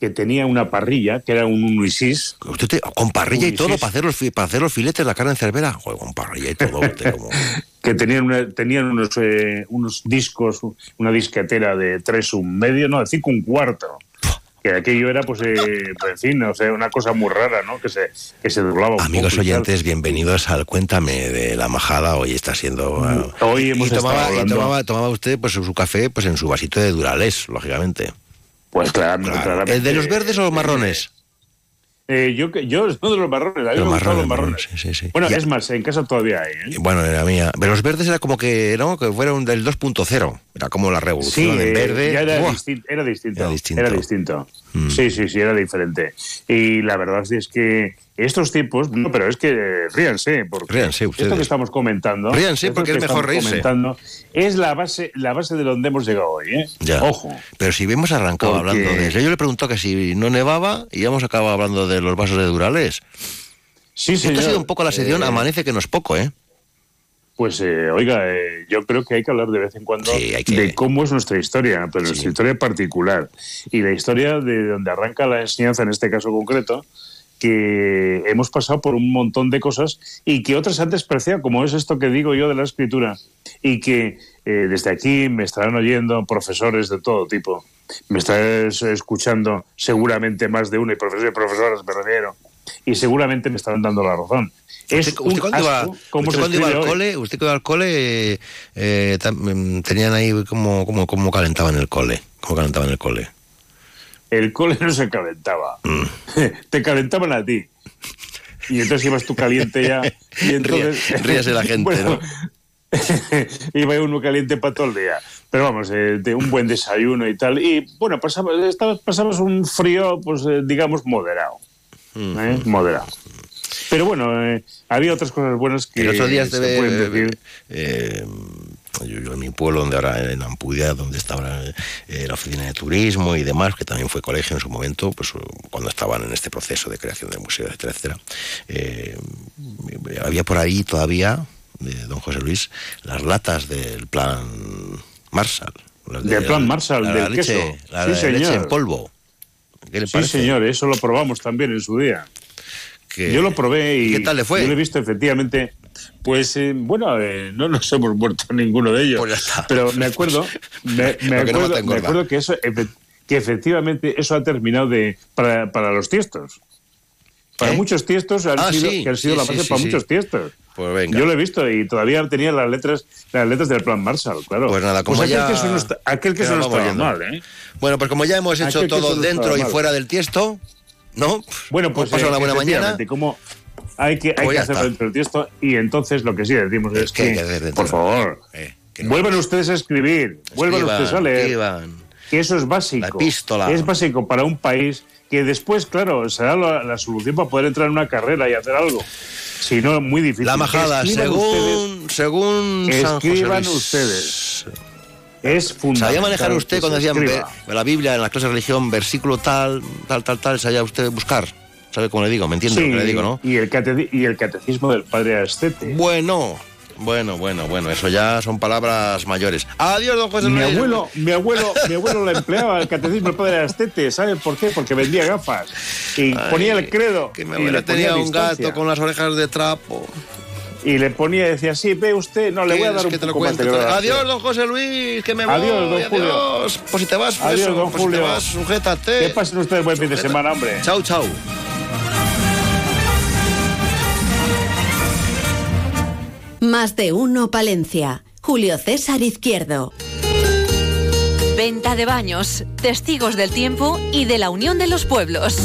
que tenía una parrilla, que era un Unisys. Usted te- con parrilla y todo para hacer los para hacer los filetes, la carne en cervera. Joder, con parrilla y todo. como- (laughs) que tenían, una- tenían unos, eh, unos discos, una disquetera de tres un medio, no, de cinco un cuarto. Que aquello era, pues, eh, pues, en fin, sea, una cosa muy rara, ¿no? Que se, que se doblaba un Amigos oyentes, bienvenidos al Cuéntame de la Majada. Hoy está siendo. eh, Hoy hemos y tomaba, estado y tomaba, tomaba usted pues, su café pues, en su vasito de Durales, lógicamente. Pues claro, claramente. ¿El de los verdes o los marrones? Eh, yo, que- yo (laughs) soy de los marrones, a mí Los marrones, marrones. Sí, sí. Bueno, Ya- es más, en casa todavía hay, ¿eh? Bueno, era mía. Pero los verdes era como que, ¿no? Que fueron del 2.0. Era como la Sí, revolución en eh, verde. ya era, era distinto. Era distinto. Era distinto. Mm. Sí, sí, sí, era diferente. Y la verdad es que estos tiempos, no, pero es que eh, ríanse, porque Ríanse esto que estamos comentando, Ríanse, esto porque que es mejor reírse. comentando, es la base, la base de donde hemos llegado hoy, ¿eh? Ya. Ojo. Pero si hemos arrancado Porque- hablando de eso, yo le preguntó que si no nevaba y hemos acabado hablando de los vasos de Durales. Sí, Esto señor. ha sido un poco la sesión, Eh, amanece que no es poco, ¿eh? Pues, eh, oiga, eh, yo creo que hay que hablar de vez en cuando de cómo es nuestra historia, pero nuestra historia particular. Y la historia de donde arranca la enseñanza, en este caso concreto, que hemos pasado por un montón de cosas y que otras han despreciado, como es esto que digo yo de la escritura, y que eh, desde aquí me estarán oyendo profesores de todo tipo. Me estarán escuchando seguramente más de uno, y profesores y profesoras me refiero, y seguramente me estarán dando la razón. Es usted, cuando iba, usted cuando al cole, usted iba al cole, eh, tam- tenían ahí como, como, como calentaban el cole, cómo calentaban el cole. El cole no se calentaba. Mm. (laughs) Te calentaban a ti. Y entonces ibas tú caliente ya. Y entonces, Ría- ríase la (laughs) gente, Bueno, (laughs) iba uno caliente para todo el día. Pero vamos, eh, de un buen desayuno y tal. Y bueno, pasaba, estaba- pasabas un frío, pues eh, digamos, moderado. Mm. ¿eh? Moderado. Pero bueno, eh, había otras cosas buenas que El otro día se estuve, pueden decir. eh, yo, yo en mi pueblo, donde ahora en Ampudia, donde estaba eh, la oficina de turismo y demás, que también fue colegio en su momento, pues cuando estaban en este proceso de creación del museo, etcétera, etcétera. eh, había por ahí todavía, de don José Luis, las latas del plan Marshall. las de- Del plan Marshall, la, del leche, queso. La, Sí, la leche señor. en polvo. ¿Qué le Sí, parece? señor, eso lo probamos también en su día. Que- Yo lo probé y ¿Qué tal le fue? Yo lo he visto efectivamente. Pues eh, bueno, eh, no nos hemos muerto (laughs) ninguno de ellos. Pero me acuerdo, me, (laughs) me que no acuerdo, me acuerdo que eso que efectivamente eso ha terminado de para, para los tiestos. Para ¿Eh? muchos tiestos han Ah, sido, sí, que han sido sí, la base sí, para muchos tiestos. Pues venga. Yo lo he visto y todavía tenía las letras las letras del plan Marshall, claro. Pues nada, como aquel ya- que eso no está, aquel que ya eso no vamos estaba viendo. mal, ¿eh? Bueno, pues como ya hemos hecho Aquel todo dentro y fuera del tiesto, ¿no? Bueno, pues eh, una buena mañana. como hay que, hay Pues que hacerlo dentro del texto y entonces lo que sí decimos es, que hay que, que por favor, Eh, vuelvan ustedes a escribir, vuelvan Escriban, ustedes a leer, escriban. que eso es básico. La epístola. Es básico para un país que después, claro, será la, la solución para poder entrar en una carrera y hacer algo. Si no, muy difícil. La majada, Escriban según, según San José Escriban ustedes. Es fundamental. ¿Sabía manejar usted cuando decían la Biblia en la clase de religión, versículo tal, tal, tal, tal, sabía usted buscar? ¿Sabe cómo le digo? ¿Me entiende Sí, lo que le digo, no? y, el cate- y el catecismo del padre Astete. Bueno, bueno, bueno, bueno, eso ya son palabras mayores. Adiós, don José Mi Luis. abuelo, mi abuelo, mi abuelo la empleaba el catecismo del padre Astete, ¿sabe por qué? Porque vendía gafas y Ay, ponía el credo. Que mi y abuelo tenía un gato con las orejas de trapo. Y le ponía, decía, sí, ve usted, no, le voy a ¿Quieres dar un que te lo poco de cuente? Adiós, don José Luis, que me voy. Adiós, don Julio. adiós. Pues si te vas, pues Adiós, eso, don pues si te Julio. vas, sujétate. Que pasen ustedes buen fin de semana, hombre. Chau, chau. Más de uno Palencia. Julio César Izquierdo. Venta de baños, testigos del tiempo y de la unión de los pueblos.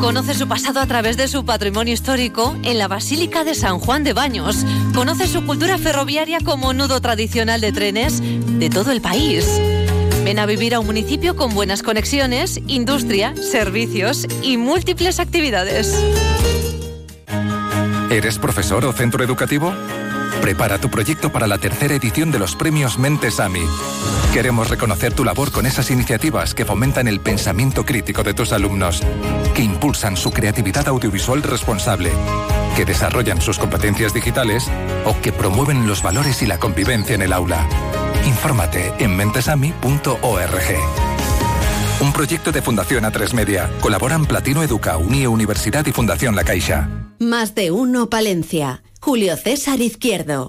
Conoce su pasado a través de su patrimonio histórico en la Basílica de San Juan de Baños. Conoce su cultura ferroviaria como nudo tradicional de trenes de todo el país. Ven a vivir a un municipio con buenas conexiones, industria, servicios y múltiples actividades. ¿Eres profesor o centro educativo? Prepara tu proyecto para la tercera edición de los premios Mentes AMI. Queremos reconocer tu labor con esas iniciativas que fomentan el pensamiento crítico de tus alumnos, que impulsan su creatividad audiovisual responsable, que desarrollan sus competencias digitales o que promueven los valores y la convivencia en el aula. Infórmate en mentesami.org. Un proyecto de Fundación A3 Media. Colaboran Platino Educa, Unie Universidad y Fundación La Caixa. Más de uno Palencia. Julio César Izquierdo.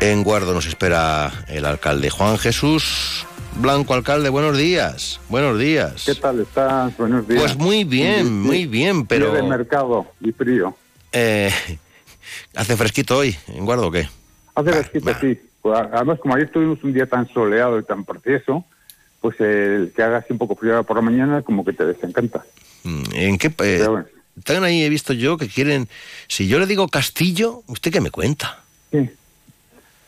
En Guardo nos espera el alcalde Juan Jesús Blanco, alcalde. Buenos días. Buenos días. ¿Qué tal estás? Buenos días. Pues muy bien, muy bien, pero... de mercado y frío. Eh, ¿Hace fresquito hoy en Guardo o qué? Hace fresquito, sí. Pues, además, como ayer tuvimos un día tan soleado y tan precioso, pues el que haga así un poco frío por la mañana como que te desencanta. Mm, ¿En qué? Eh, están ahí, he visto yo, que quieren... Si yo le digo castillo, ¿usted qué me cuenta? Sí.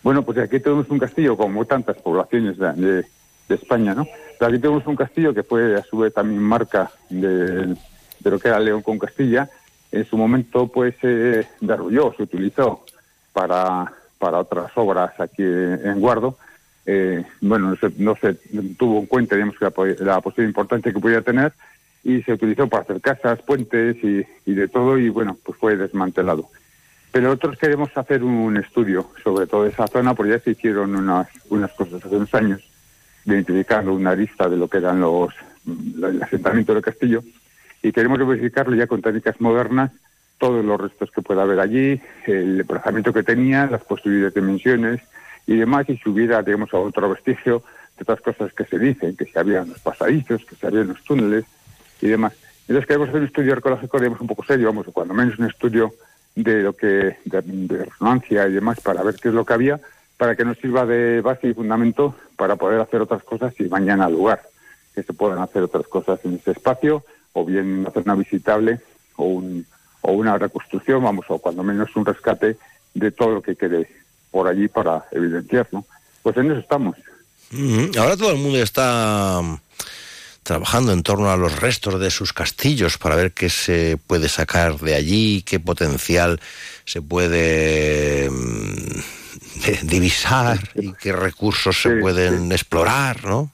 Bueno, pues aquí tenemos un castillo, como tantas poblaciones de, España, ¿no? Pero aquí tenemos un castillo que fue a su vez también marca de, lo que era León con Castilla. En su momento, pues, se derrulló, se utilizó para, para otras obras aquí en Guardo eh, bueno, no se, no se, tuvo en cuenta, digamos, que la, posibilidad importante que podía tener y se utilizó para hacer casas, puentes y, de todo y, bueno, pues fue desmantelado. Pero nosotros queremos hacer un estudio sobre toda esa zona, porque ya se hicieron unas, unas cosas hace unos años, identificando una lista de lo que eran los el asentamiento del castillo, y queremos verificarlo ya con técnicas modernas, todos los restos que pueda haber allí, el emplazamiento que tenía, las posibles dimensiones, y demás, y si hubiera, digamos, otro vestigio de otras cosas que se dicen, que se habían los pasadizos, que se habían los túneles y demás. Entonces queremos hacer un estudio arqueológico, digamos, un poco serio, vamos, cuando menos un estudio de lo que, de, resonancia y demás, para ver qué es lo que había, para que nos sirva de base y fundamento para poder hacer otras cosas y mañana al lugar, que se puedan hacer otras cosas en ese espacio, o bien una zona visitable, o, un, o una reconstrucción, vamos, o cuando menos un rescate de todo lo que quede por allí para evidenciar, ¿no? Pues en eso estamos. Ahora todo el mundo está mm, trabajando en torno a los restos de sus castillos para ver qué se puede sacar de allí, qué potencial se puede mm, (laughs) divisar y qué recursos se pueden explorar, ¿no?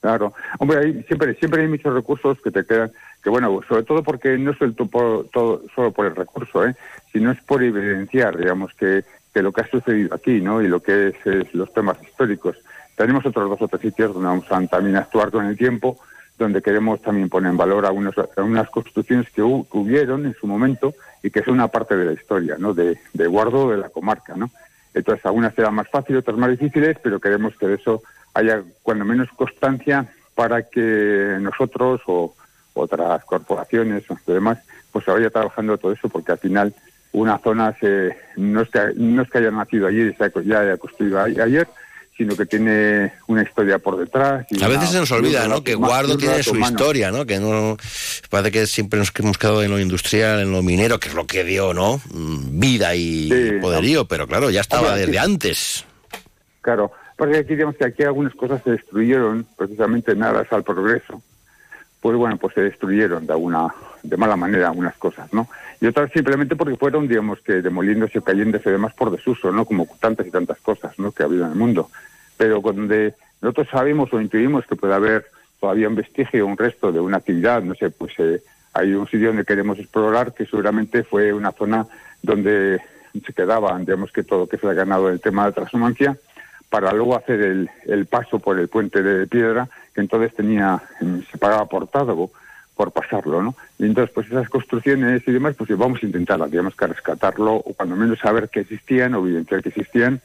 Claro, hombre, hay, siempre siempre hay muchos recursos que te quedan, que bueno, sobre todo porque no es el todo, solo por el recurso, ¿eh? sino es por evidenciar, digamos, que que lo que ha sucedido aquí, ¿no? Y lo que es, los temas históricos. Tenemos otros dos o tres sitios donde vamos a también actuar con el tiempo, donde queremos también poner en valor a, unas construcciones que, hubieron en su momento y que son una parte de la historia, ¿no? De, guardo de la comarca, ¿no? Entonces, algunas serán más fáciles, otras más difíciles, pero queremos que de eso haya cuando menos constancia para que nosotros o otras corporaciones o demás, pues se vaya trabajando todo eso, porque al final una zona se, no, es que, no es que haya nacido ayer y ya haya construido ayer, sino que tiene una historia por detrás. a veces se nos olvida, ¿no? Que Guardo tiene su historia, ¿no? Que no parece que siempre nos hemos quedado en lo industrial, en lo minero, que es lo que dio, ¿no? Mm, vida y poderío, pero claro, ya estaba desde antes. Claro, porque aquí digamos que aquí algunas cosas se destruyeron precisamente en aras al progreso. Pues bueno, pues se destruyeron de alguna de mala manera algunas cosas, ¿no? Y otras simplemente porque fueron, digamos, que demoliéndose o cayéndose demás por desuso, ¿no? Como tantas y tantas cosas, ¿no? Que ha habido en el mundo. Pero donde nosotros sabemos o intuimos que puede haber todavía un vestigio, un resto de una actividad, no sé, pues eh, hay un sitio donde queremos explorar que seguramente fue una zona donde se quedaban, digamos que todo lo que se ha ganado el tema de transhumancia, para luego hacer el, el paso por el puente de piedra, que entonces tenía, se pagaba por por pasarlo, ¿no? Y entonces, pues esas construcciones y demás, pues vamos a intentarlas, digamos que rescatarlo, o cuando menos saber que existían, o evidenciar que existían,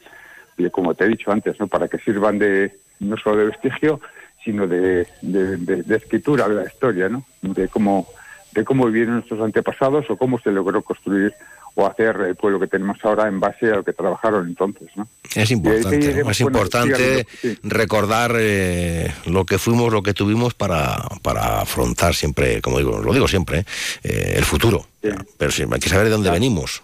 y como te he dicho antes, ¿no? Para que sirvan de, no solo de vestigio, sino de, de escritura de la historia, ¿no? De cómo, de cómo vivieron nuestros antepasados o cómo se logró construir o hacer el pueblo que tenemos ahora en base a lo que trabajaron entonces. ¿no? Es importante, es importante recordar eh, lo que fuimos, lo que tuvimos para, para afrontar siempre, como digo, lo digo siempre, eh, el futuro. Pero sí, hay que saber de dónde venimos.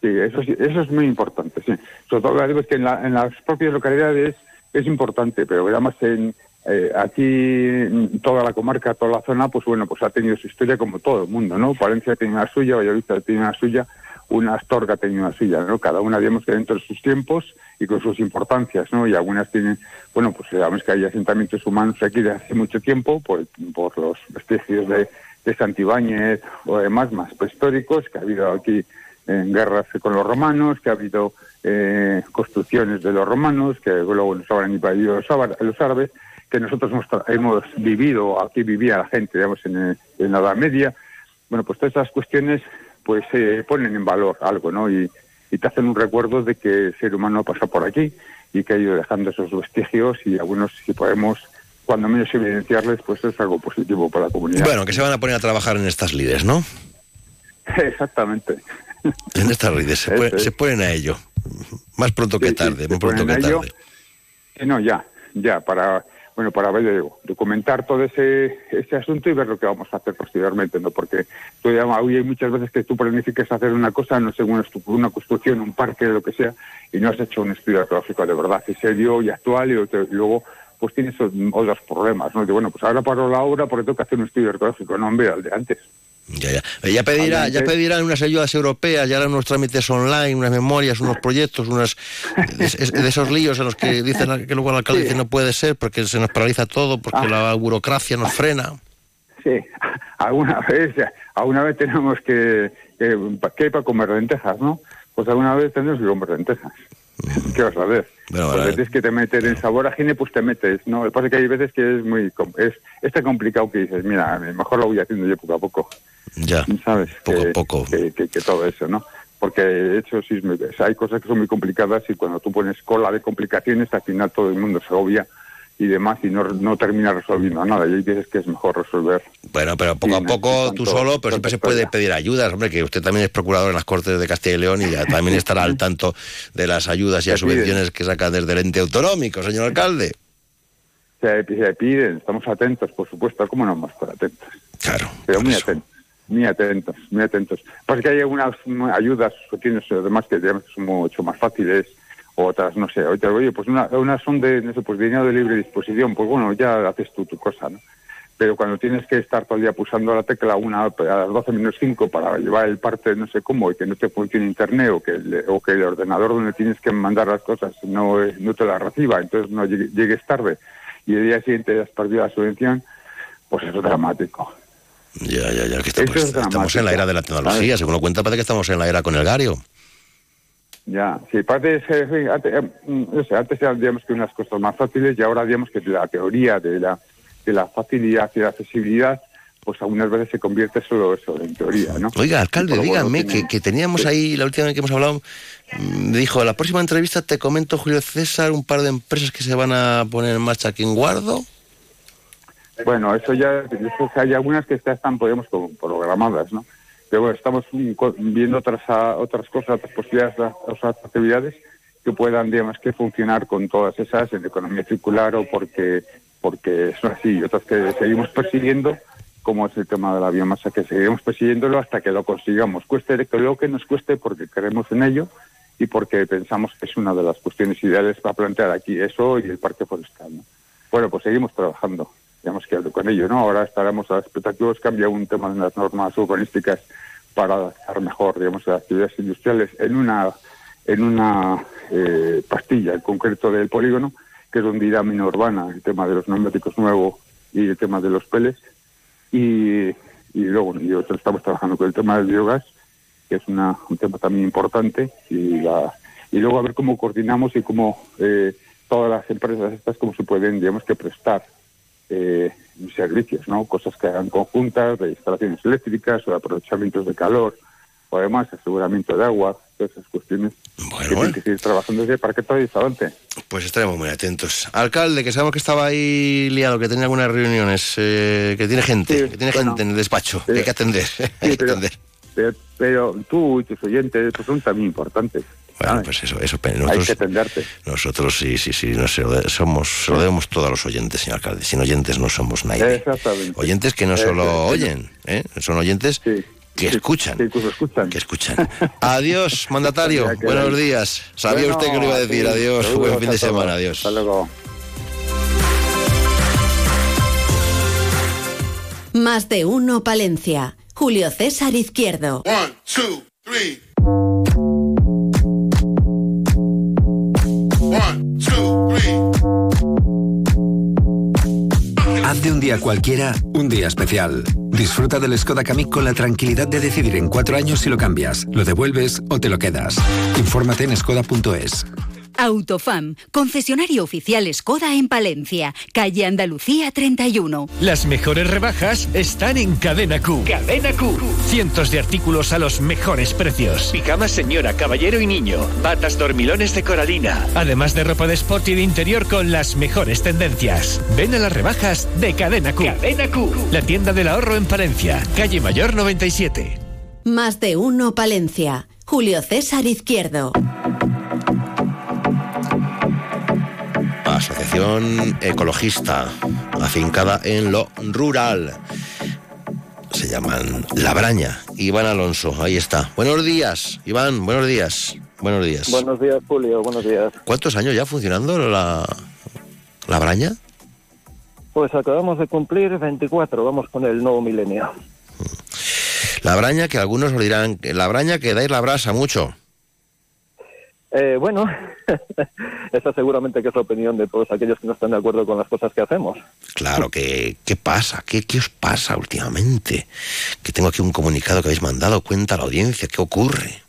Sí, eso, eso es muy importante, sí. Sobre todo, digo, es que en, las propias localidades es importante, pero además en, eh, aquí toda la comarca, toda la zona, pues bueno, pues ha tenido su historia como todo el mundo, ¿no? Palencia tiene una suya, Valladolid tiene una suya, una Astorga tiene una suya, ¿no? Cada una, digamos, que dentro de sus tiempos y con sus importancias, ¿no? Y algunas tienen, bueno, pues sabemos que hay asentamientos humanos aquí de hace mucho tiempo por, por los vestigios de, de Santibáñez o demás más prehistóricos, que ha habido aquí en guerras con los romanos, que ha habido eh, construcciones de los romanos, que luego nos habrán invadido los, los árabes, que nosotros hemos, vivido, aquí vivía la gente, digamos, en, en, la Edad Media. Bueno, pues todas esas cuestiones pues se ponen en valor algo, ¿no? Y, y, te hacen un recuerdo de que el ser humano pasa por aquí y que ha ido dejando esos vestigios y algunos, si podemos, cuando menos evidenciarles, pues es algo positivo para la comunidad. Bueno, que se van a poner a trabajar en estas lides, ¿no? (laughs) Exactamente. En estas lides, se, se ponen a ello. Más pronto que tarde, más pronto que tarde. no, ya, ya, para bueno, para ver, documentar todo ese, ese asunto y ver lo que vamos a hacer posteriormente, ¿no? Porque tú, hoy hay muchas veces que tú planificas hacer una cosa, no sé, una, construcción, un parque, lo que sea, y no has hecho un estudio arqueológico de verdad y serio y actual, y, luego pues tienes otros problemas, ¿no? Y bueno, pues ahora paro la obra porque tengo que hacer un estudio arqueológico, no, hombre, al de antes. Ya, ya. Ya, pedirá, ya pedirán unas ayudas europeas, ya harán unos trámites online, unas memorias, unos proyectos, unas de, esos líos en los que dicen que luego el alcalde dice no puede ser porque se nos paraliza todo, porque la ah. burocracia nos frena. Sí, alguna vez, alguna vez tenemos que, que, que para comer lentejas, ¿no? Pues alguna vez tenemos que comer lentejas. ¿Qué vas a ver? Bueno, veces que te metes en sabor ajene, pues te metes, ¿no? Lo que pasa es que hay veces que es muy... Es, es tan complicado que dices, mira, mejor lo voy haciendo yo poco a poco. Ya, ¿sabes? Poco a poco. Que, todo eso, ¿no? Porque de hecho sí, hay cosas que son muy complicadas y cuando tú pones cola de complicaciones, al final todo el mundo se obvia y demás y no, no termina resolviendo nada. Y ahí dices que es mejor resolver. Bueno, pero poco a poco tú solo, pero siempre se puede pedir ayudas. Hombre, que usted también es procurador en las Cortes de Castilla y León y ya (laughs) también estará al tanto de las ayudas y las subvenciones que saca desde el ente autonómico, señor alcalde. Se, piden, estamos atentos, por supuesto, ¿cómo no vamos a estar atentos? Claro. Pero muy atentos. Muy atentos, muy atentos. Pasa que hay algunas ayudas, tienes además que son mucho más fáciles, otras, no sé, oye, pues una, unas son de, no sé, pues dinero de libre disposición, pues bueno, ya haces tú tu cosa, ¿no? Pero cuando tienes que estar todo el día pulsando la tecla una, a las 12 menos 5 para llevar el parte no sé cómo y que no te funcione internet o que, el, o que el ordenador donde tienes que mandar las cosas no, no te la reciba, entonces no llegues tarde y el día siguiente has perdido la subvención, pues eso es dramático. Ya, ya, ya, que estamos, estamos en la era de la tecnología, según lo cuenta parece que estamos en la era con el Gario. Ya, sí, parte antes, eh, mm, antes eran, digamos, que unas cosas más fáciles y ahora, digamos, que la teoría de la, de la facilidad y la accesibilidad, pues algunas veces se convierte solo eso en teoría, ¿no? Oiga, alcalde, dígame, que, que, teníamos ahí, la última vez que hemos hablado, mm, me dijo, la próxima entrevista te comento, Julio César, un par de empresas que se van a poner en marcha aquí en Guardo. Bueno, eso ya, hay algunas que ya están, podemos, programadas, ¿no? pero estamos viendo otras otras cosas, otras posibilidades, otras actividades que puedan, digamos, que funcionar con todas esas en economía circular o porque porque son así, otras que seguimos persiguiendo, como es el tema de la biomasa, que seguimos persiguiéndolo hasta que lo consigamos, cueste lo que nos cueste porque creemos en ello y porque pensamos que es una de las cuestiones ideales para plantear aquí eso y el parque forestal. Bueno, pues seguimos trabajando digamos que con ello, ¿no? Ahora estaremos a expectativos, cambia un tema de las normas urbanísticas para adaptar mejor, digamos, las actividades industriales en una en una eh, pastilla en concreto del polígono, que es donde irá mina urbana, el tema de los neumáticos nuevos y el tema de los peles. Y, y luego nosotros estamos trabajando con el tema del biogás, que es una, un tema también importante, y, la, y luego a ver cómo coordinamos y cómo eh, todas las empresas estas, cómo se pueden, digamos, que prestar eh, servicios, ¿no? Cosas que hagan conjuntas, de instalaciones eléctricas o aprovechamientos de calor, o además aseguramiento de agua, todas esas cuestiones bueno, que tienen que seguir trabajando desde para que todo adelante. Pues estaremos muy atentos. Alcalde, que sabemos que estaba ahí liado, que tenía algunas reuniones, eh, que tiene gente, que tiene gente en el despacho, que hay que atender. (laughs) hay que atender. Pero, pero, tú y tus oyentes pues son también importantes. Bueno, pues eso, eso. Nosotros, Hay que Nosotros sí, sí, sí, no sé, somos, se lo debemos todo a los oyentes, señor alcalde. Sin oyentes no somos nadie. Exactamente. Oyentes que no solo oyen, ¿eh? son oyentes que escuchan. que escuchan. Que escuchan. Adiós, (laughs) mandatario. Buenos días. Sabía usted que lo iba a decir. Adiós. Buen fin de semana. Adiós. Hasta luego. Más de uno Palencia. Julio César Izquierdo. One, two, three. Haz de un día cualquiera un día especial. Disfruta del Skoda Kamiq con la tranquilidad de decidir en cuatro años si lo cambias, lo devuelves o te lo quedas. Infórmate en skoda.es. Autofam, concesionario oficial Skoda en Palencia, calle Andalucía 31. Las mejores rebajas están en Cadena Q. Cadena Q. Cientos de artículos a los mejores precios. Pijamas señora, caballero y niño. Batas dormilones de coralina. Además de ropa de sport y de interior con las mejores tendencias. Ven a las rebajas de Cadena Q. Cadena Q. La tienda del ahorro en Palencia, calle Mayor 97. Más de uno Palencia. Julio César Izquierdo. Asociación ecologista, afincada en lo rural. Se llaman Labraña. Iván Alonso, ahí está. Buenos días, Iván, buenos días. Buenos días. Buenos días, Julio, buenos días. ¿Cuántos años ya funcionando la Labraña? Pues acabamos de cumplir 24, vamos con el nuevo milenio. Labraña que algunos os dirán, Labraña que dais la brasa mucho. Eh, bueno, (laughs) esa seguramente que es la opinión de todos aquellos que no están de acuerdo con las cosas que hacemos. Claro, que, ¿qué pasa? ¿Qué, ¿Qué os pasa últimamente? Que tengo aquí un comunicado que habéis mandado, cuenta a la audiencia, ¿qué ocurre?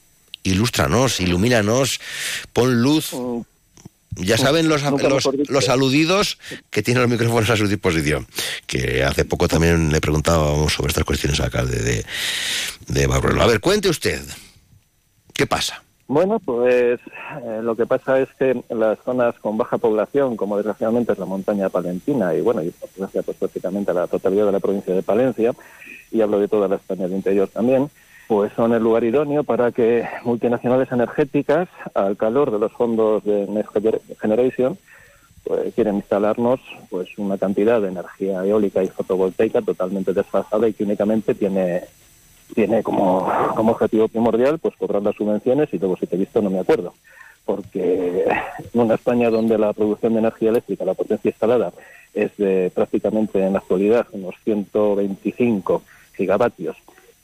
Ilústranos, ilumínanos, pon luz. Ya saben los, los, aludidos que tienen los micrófonos a su disposición. Que hace poco también le preguntábamos sobre estas cuestiones al alcalde de, de Barruelo. A ver, cuente usted. ¿Qué pasa? Bueno, pues eh, lo que pasa es que las zonas con baja población, como desgraciadamente es la montaña palentina y bueno, y pues prácticamente la totalidad de la provincia de Palencia, y hablo de toda la España del interior también, pues son el lugar idóneo para que multinacionales energéticas, al calor de los fondos de Next Generation, pues quieren instalarnos pues una cantidad de energía eólica y fotovoltaica totalmente desfasada y que únicamente tiene tiene como, como objetivo primordial pues cobrar las subvenciones y luego si te he visto no me acuerdo porque en una España donde la producción de energía eléctrica, la potencia instalada es de prácticamente en la actualidad unos 125 gigavatios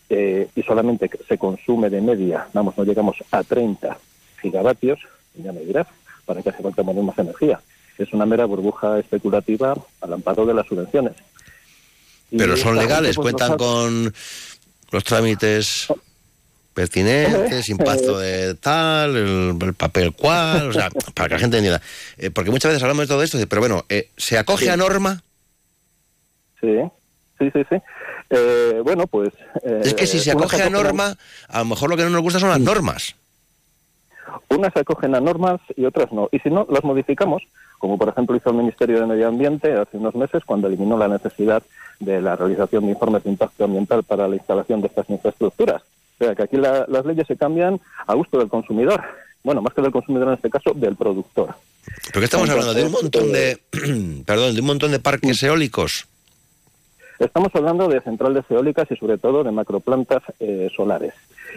eh, y solamente se consume de media, vamos, no llegamos a 30 gigavatios, ya me dirás, para que hace falta poner más energía. Es una mera burbuja especulativa al amparo de las subvenciones. Y Pero son legales, pues, cuentan con los trámites pertinentes, (laughs) impacto de tal, el, el papel cual, o sea, (laughs) para que la gente entienda. Eh, porque muchas veces hablamos de todo esto, pero bueno, eh, ¿se acoge Sí. a norma? Sí, sí, sí, sí. Eh, bueno, pues... eh, Es que si se acoge a norma, a lo mejor lo que no nos gusta son las normas. Unas se acogen a normas y otras no. Y si no, las modificamos, como por ejemplo hizo el Ministerio de Medio Ambiente hace unos meses cuando eliminó la necesidad de la realización de informes de impacto ambiental para la instalación de estas infraestructuras. O sea, que aquí la- las leyes se cambian a gusto del consumidor. Bueno, más que del consumidor en este caso, del productor. Porque estamos hablando de un montón de, (clears throat) perdón, de un montón de parques eólicos. Estamos hablando de centrales eólicas y sobre todo de macroplantas eh, solares,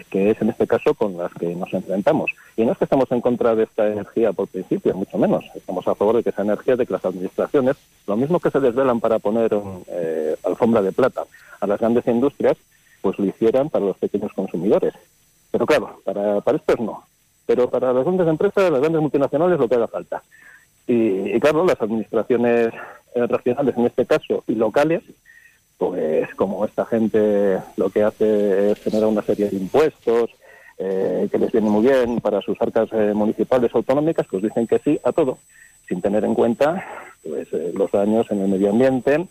que es en este caso con las que nos enfrentamos. Y no es que estamos en contra de esta energía por principio, mucho menos. Estamos a favor de que esa energía, de que las administraciones, lo mismo que se desvelan para poner eh, alfombra de plata a las grandes industrias, pues lo hicieran para los pequeños consumidores. Pero claro, para, para estos no. Pero para las grandes empresas, las grandes multinacionales, lo que haga falta. Y, y claro, las administraciones eh, regionales en este caso y locales, pues como esta gente lo que hace es generar una serie de impuestos eh, que les viene muy bien para sus arcas eh, municipales autonómicas, pues dicen que sí a todo, sin tener en cuenta pues, eh, los daños en el medio ambiente,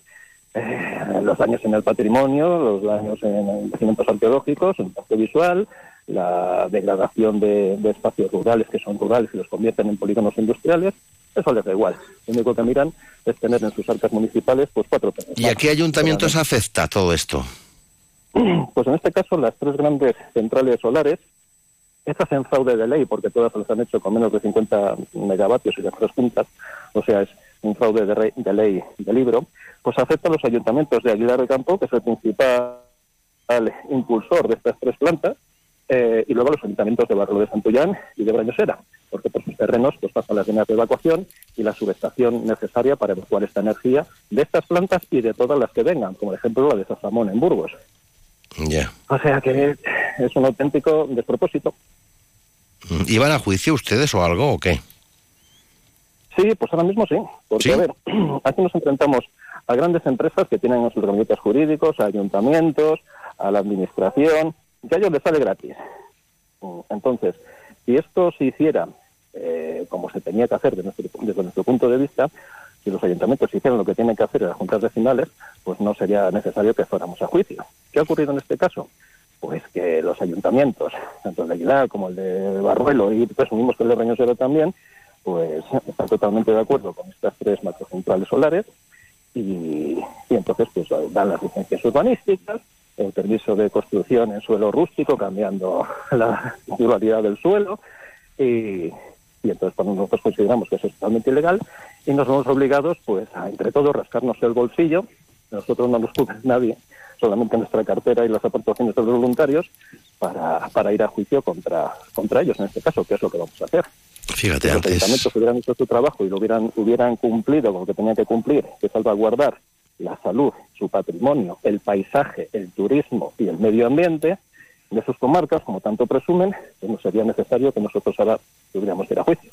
eh, los daños en el patrimonio, los daños en yacimientos arqueológicos, el impacto visual, la degradación de, de espacios rurales que son rurales y los convierten en polígonos industriales. Eso les da igual. Lo único que miran es tener en sus arcas municipales pues cuatro pesos. ¿Y a qué ayuntamientos afecta todo esto? (clears throat) Pues en este caso las tres grandes centrales solares, estas en fraude de ley, porque todas las han hecho con menos de 50 megavatios y las tres juntas, o sea, es un fraude de, de ley de libro, pues afecta a los ayuntamientos de Aguilar de Campo, que es el principal impulsor de estas tres plantas, eh, y luego los ayuntamientos de Barrio de Santullán y de Brañosera, porque por sus terrenos pues pasan las líneas de evacuación y la subestación necesaria para evacuar esta energía de estas plantas y de todas las que vengan, como por ejemplo la de Sazamón en Burgos. O sea que es un auténtico despropósito. ¿Iban a juicio ustedes o algo o qué? Sí, pues ahora mismo sí. Porque, a ver, (clears throat) aquí nos enfrentamos a grandes empresas que tienen sus gabinetes jurídicos, a ayuntamientos, a la administración, que a ellos les sale gratis. Mm, Entonces, si esto se hiciera eh, como se tenía que hacer desde nuestro, desde nuestro punto de vista, si los ayuntamientos hicieran lo que tienen que hacer en las juntas vecinales, pues no sería necesario que fuéramos a juicio. ¿Qué ha ocurrido en este caso? Pues que los ayuntamientos, tanto el de Aguilar como el de Barruelo y presumimos que el de Reñosero también, pues están totalmente de acuerdo con estas tres macrocentrales solares y, y entonces pues dan las licencias urbanísticas, el permiso de construcción en suelo rústico, cambiando (laughs) la titularidad del suelo y, y entonces pues, nosotros consideramos que eso es totalmente ilegal y nos vemos obligados pues a entre todos rascarnos el bolsillo, nosotros no nos cubre nadie, solamente nuestra cartera y las aportaciones de los voluntarios para, para ir a juicio contra, contra ellos en este caso, que es lo que vamos a hacer. Fíjate, Si los antes... ayuntamientos hubieran hecho su trabajo y lo hubieran, hubieran cumplido con lo que tenían que cumplir, que salvaguardar la salud, su patrimonio, el paisaje, el turismo y el medio ambiente de sus comarcas, como tanto presumen, pues no sería necesario que nosotros ahora tuviéramos que ir a juicio.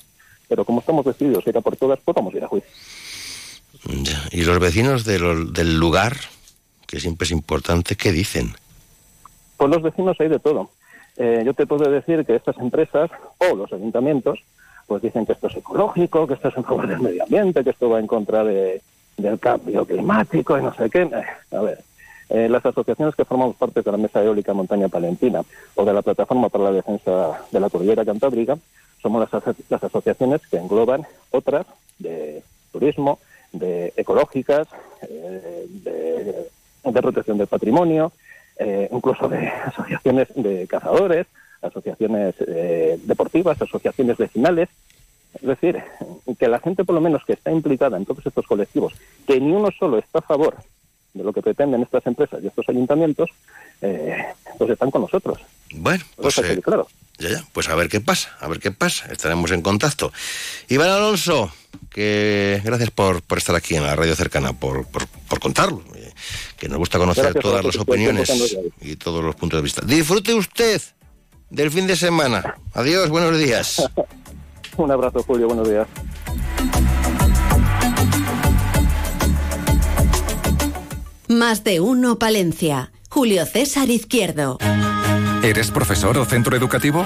Pero como estamos decididos a ir a por todas, pues vamos a ir a juicio. Ya. ¿Y los vecinos de lo- del lugar, que siempre es importante, qué dicen? Pues los vecinos hay de todo. Eh, yo te puedo decir que estas empresas o los ayuntamientos pues dicen que esto es ecológico, que esto es en favor del medio ambiente, que esto va en contra de, del cambio climático y no sé qué. Eh, a ver, eh, las asociaciones que formamos parte de la Mesa Eólica Montaña Palentina o de la Plataforma para la Defensa de la Cordillera Cantábrica somos las, las asociaciones que engloban otras de turismo, de ecológicas, eh, de, protección del patrimonio, incluso de asociaciones de cazadores, asociaciones deportivas, asociaciones vecinales. Es decir, que la gente por lo menos que está implicada en todos estos colectivos, que ni uno solo está a favor de lo que pretenden estas empresas y estos ayuntamientos, eh, pues están con nosotros. Bueno, pues eh, claro, ya, ya, pues a ver qué pasa, a ver qué pasa, estaremos en contacto. Iván Alonso, que gracias por, por estar aquí en la radio cercana, por, por, por contarlo, eh, que nos gusta conocer Gracias todas las opiniones y todos los puntos de vista. Disfrute usted del fin de semana. Adiós, buenos días. (laughs) (laughs) un abrazo Julio, buenos días. Más de uno Palencia. Julio César Izquierdo. ¿Eres profesor o centro educativo?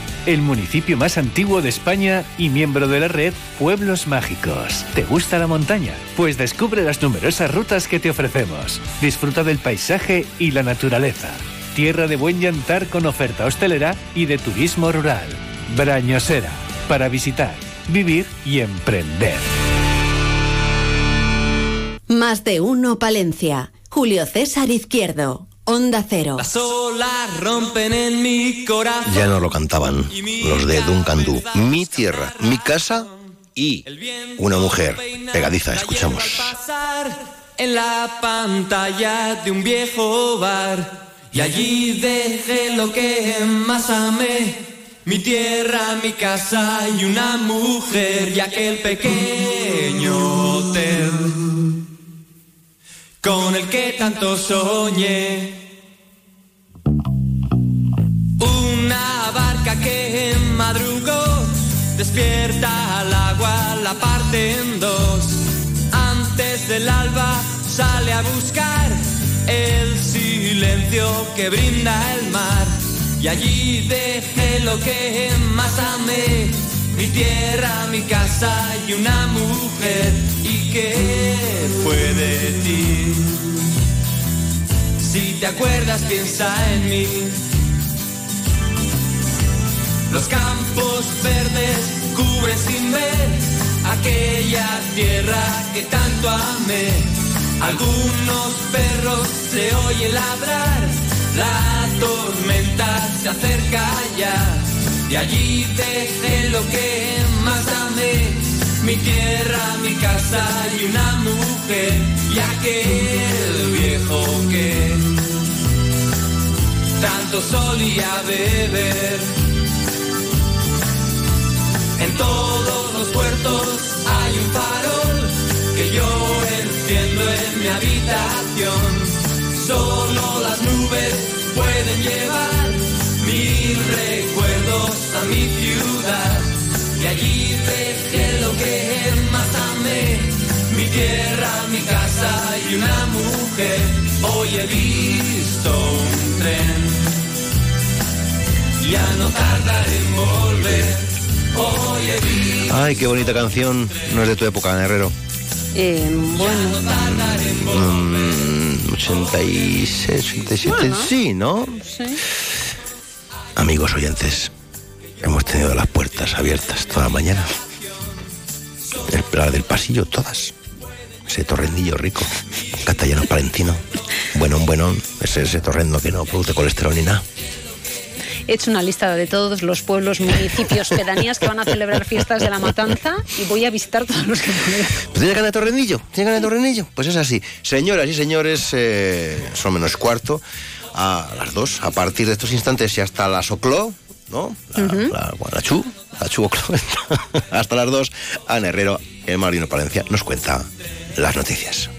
el municipio más antiguo de España y miembro de la red Pueblos Mágicos. ¿Te gusta la montaña? Pues descubre las numerosas rutas que te ofrecemos. Disfruta del paisaje y la naturaleza. Tierra de buen llantar con oferta hostelera y de turismo rural. Brañosera, para visitar, vivir y emprender. Más de uno Palencia. Julio César Izquierdo. Onda Cero. Las olas rompen en mi corazón. Ya no lo cantaban los de Duncan Du. Mi tierra, mi casa y una mujer pegadiza, escuchamos. pasar en la pantalla de un viejo bar y allí dejé lo que más amé. Mi tierra, mi casa y una mujer y aquel pequeño hotel con el que tanto soñé. Una barca que madrugó, despierta al agua, la parte en dos. Antes del alba sale a buscar el silencio que brinda el mar. Y allí dejé lo que más amé, mi tierra, mi casa y una mujer. ¿Y qué fue de ti? Si te acuerdas, piensa en mí. Los campos verdes cubre sin ver aquella tierra que tanto amé. Algunos perros se oye ladrar, la tormenta se acerca ya. Y allí dejé lo que más amé, mi tierra, mi casa y una mujer, y aquel viejo que tanto solía beber. En todos los puertos hay un farol que yo enciendo en mi habitación. Solo las nubes pueden llevar mil recuerdos a mi ciudad. Y allí dejé lo que más amé, mi tierra, mi casa y una mujer. Hoy he visto un tren, ya no tardaré en volver. Hoy he visto Ay, qué bonita canción. No es de tu época, Herrero. Eh, bueno, Mm, 86, 87, Bueno. sí, ¿no? sí. Amigos oyentes, hemos tenido las puertas abiertas toda la mañana. El plan del pasillo, todas. Ese torrendillo rico, castellano palentino. Buenón, buenón. Ese, ese torrendo que no produce colesterol ni nada. He hecho una lista de todos los pueblos, municipios, (laughs) pedanías que van a celebrar fiestas de la matanza y voy a visitar todos los que pueda. ¿Pues ¿Tiene ganas de torrenillo? ¿Tiene ganas de torrenillo? Pues es así. Señoras y señores, eh, son menos cuarto a las dos. A partir de estos instantes y hasta las oclo, ¿no? La, la, la chu, la chu hasta las dos, Ana Herrero, el Marino Palencia, nos cuenta las noticias.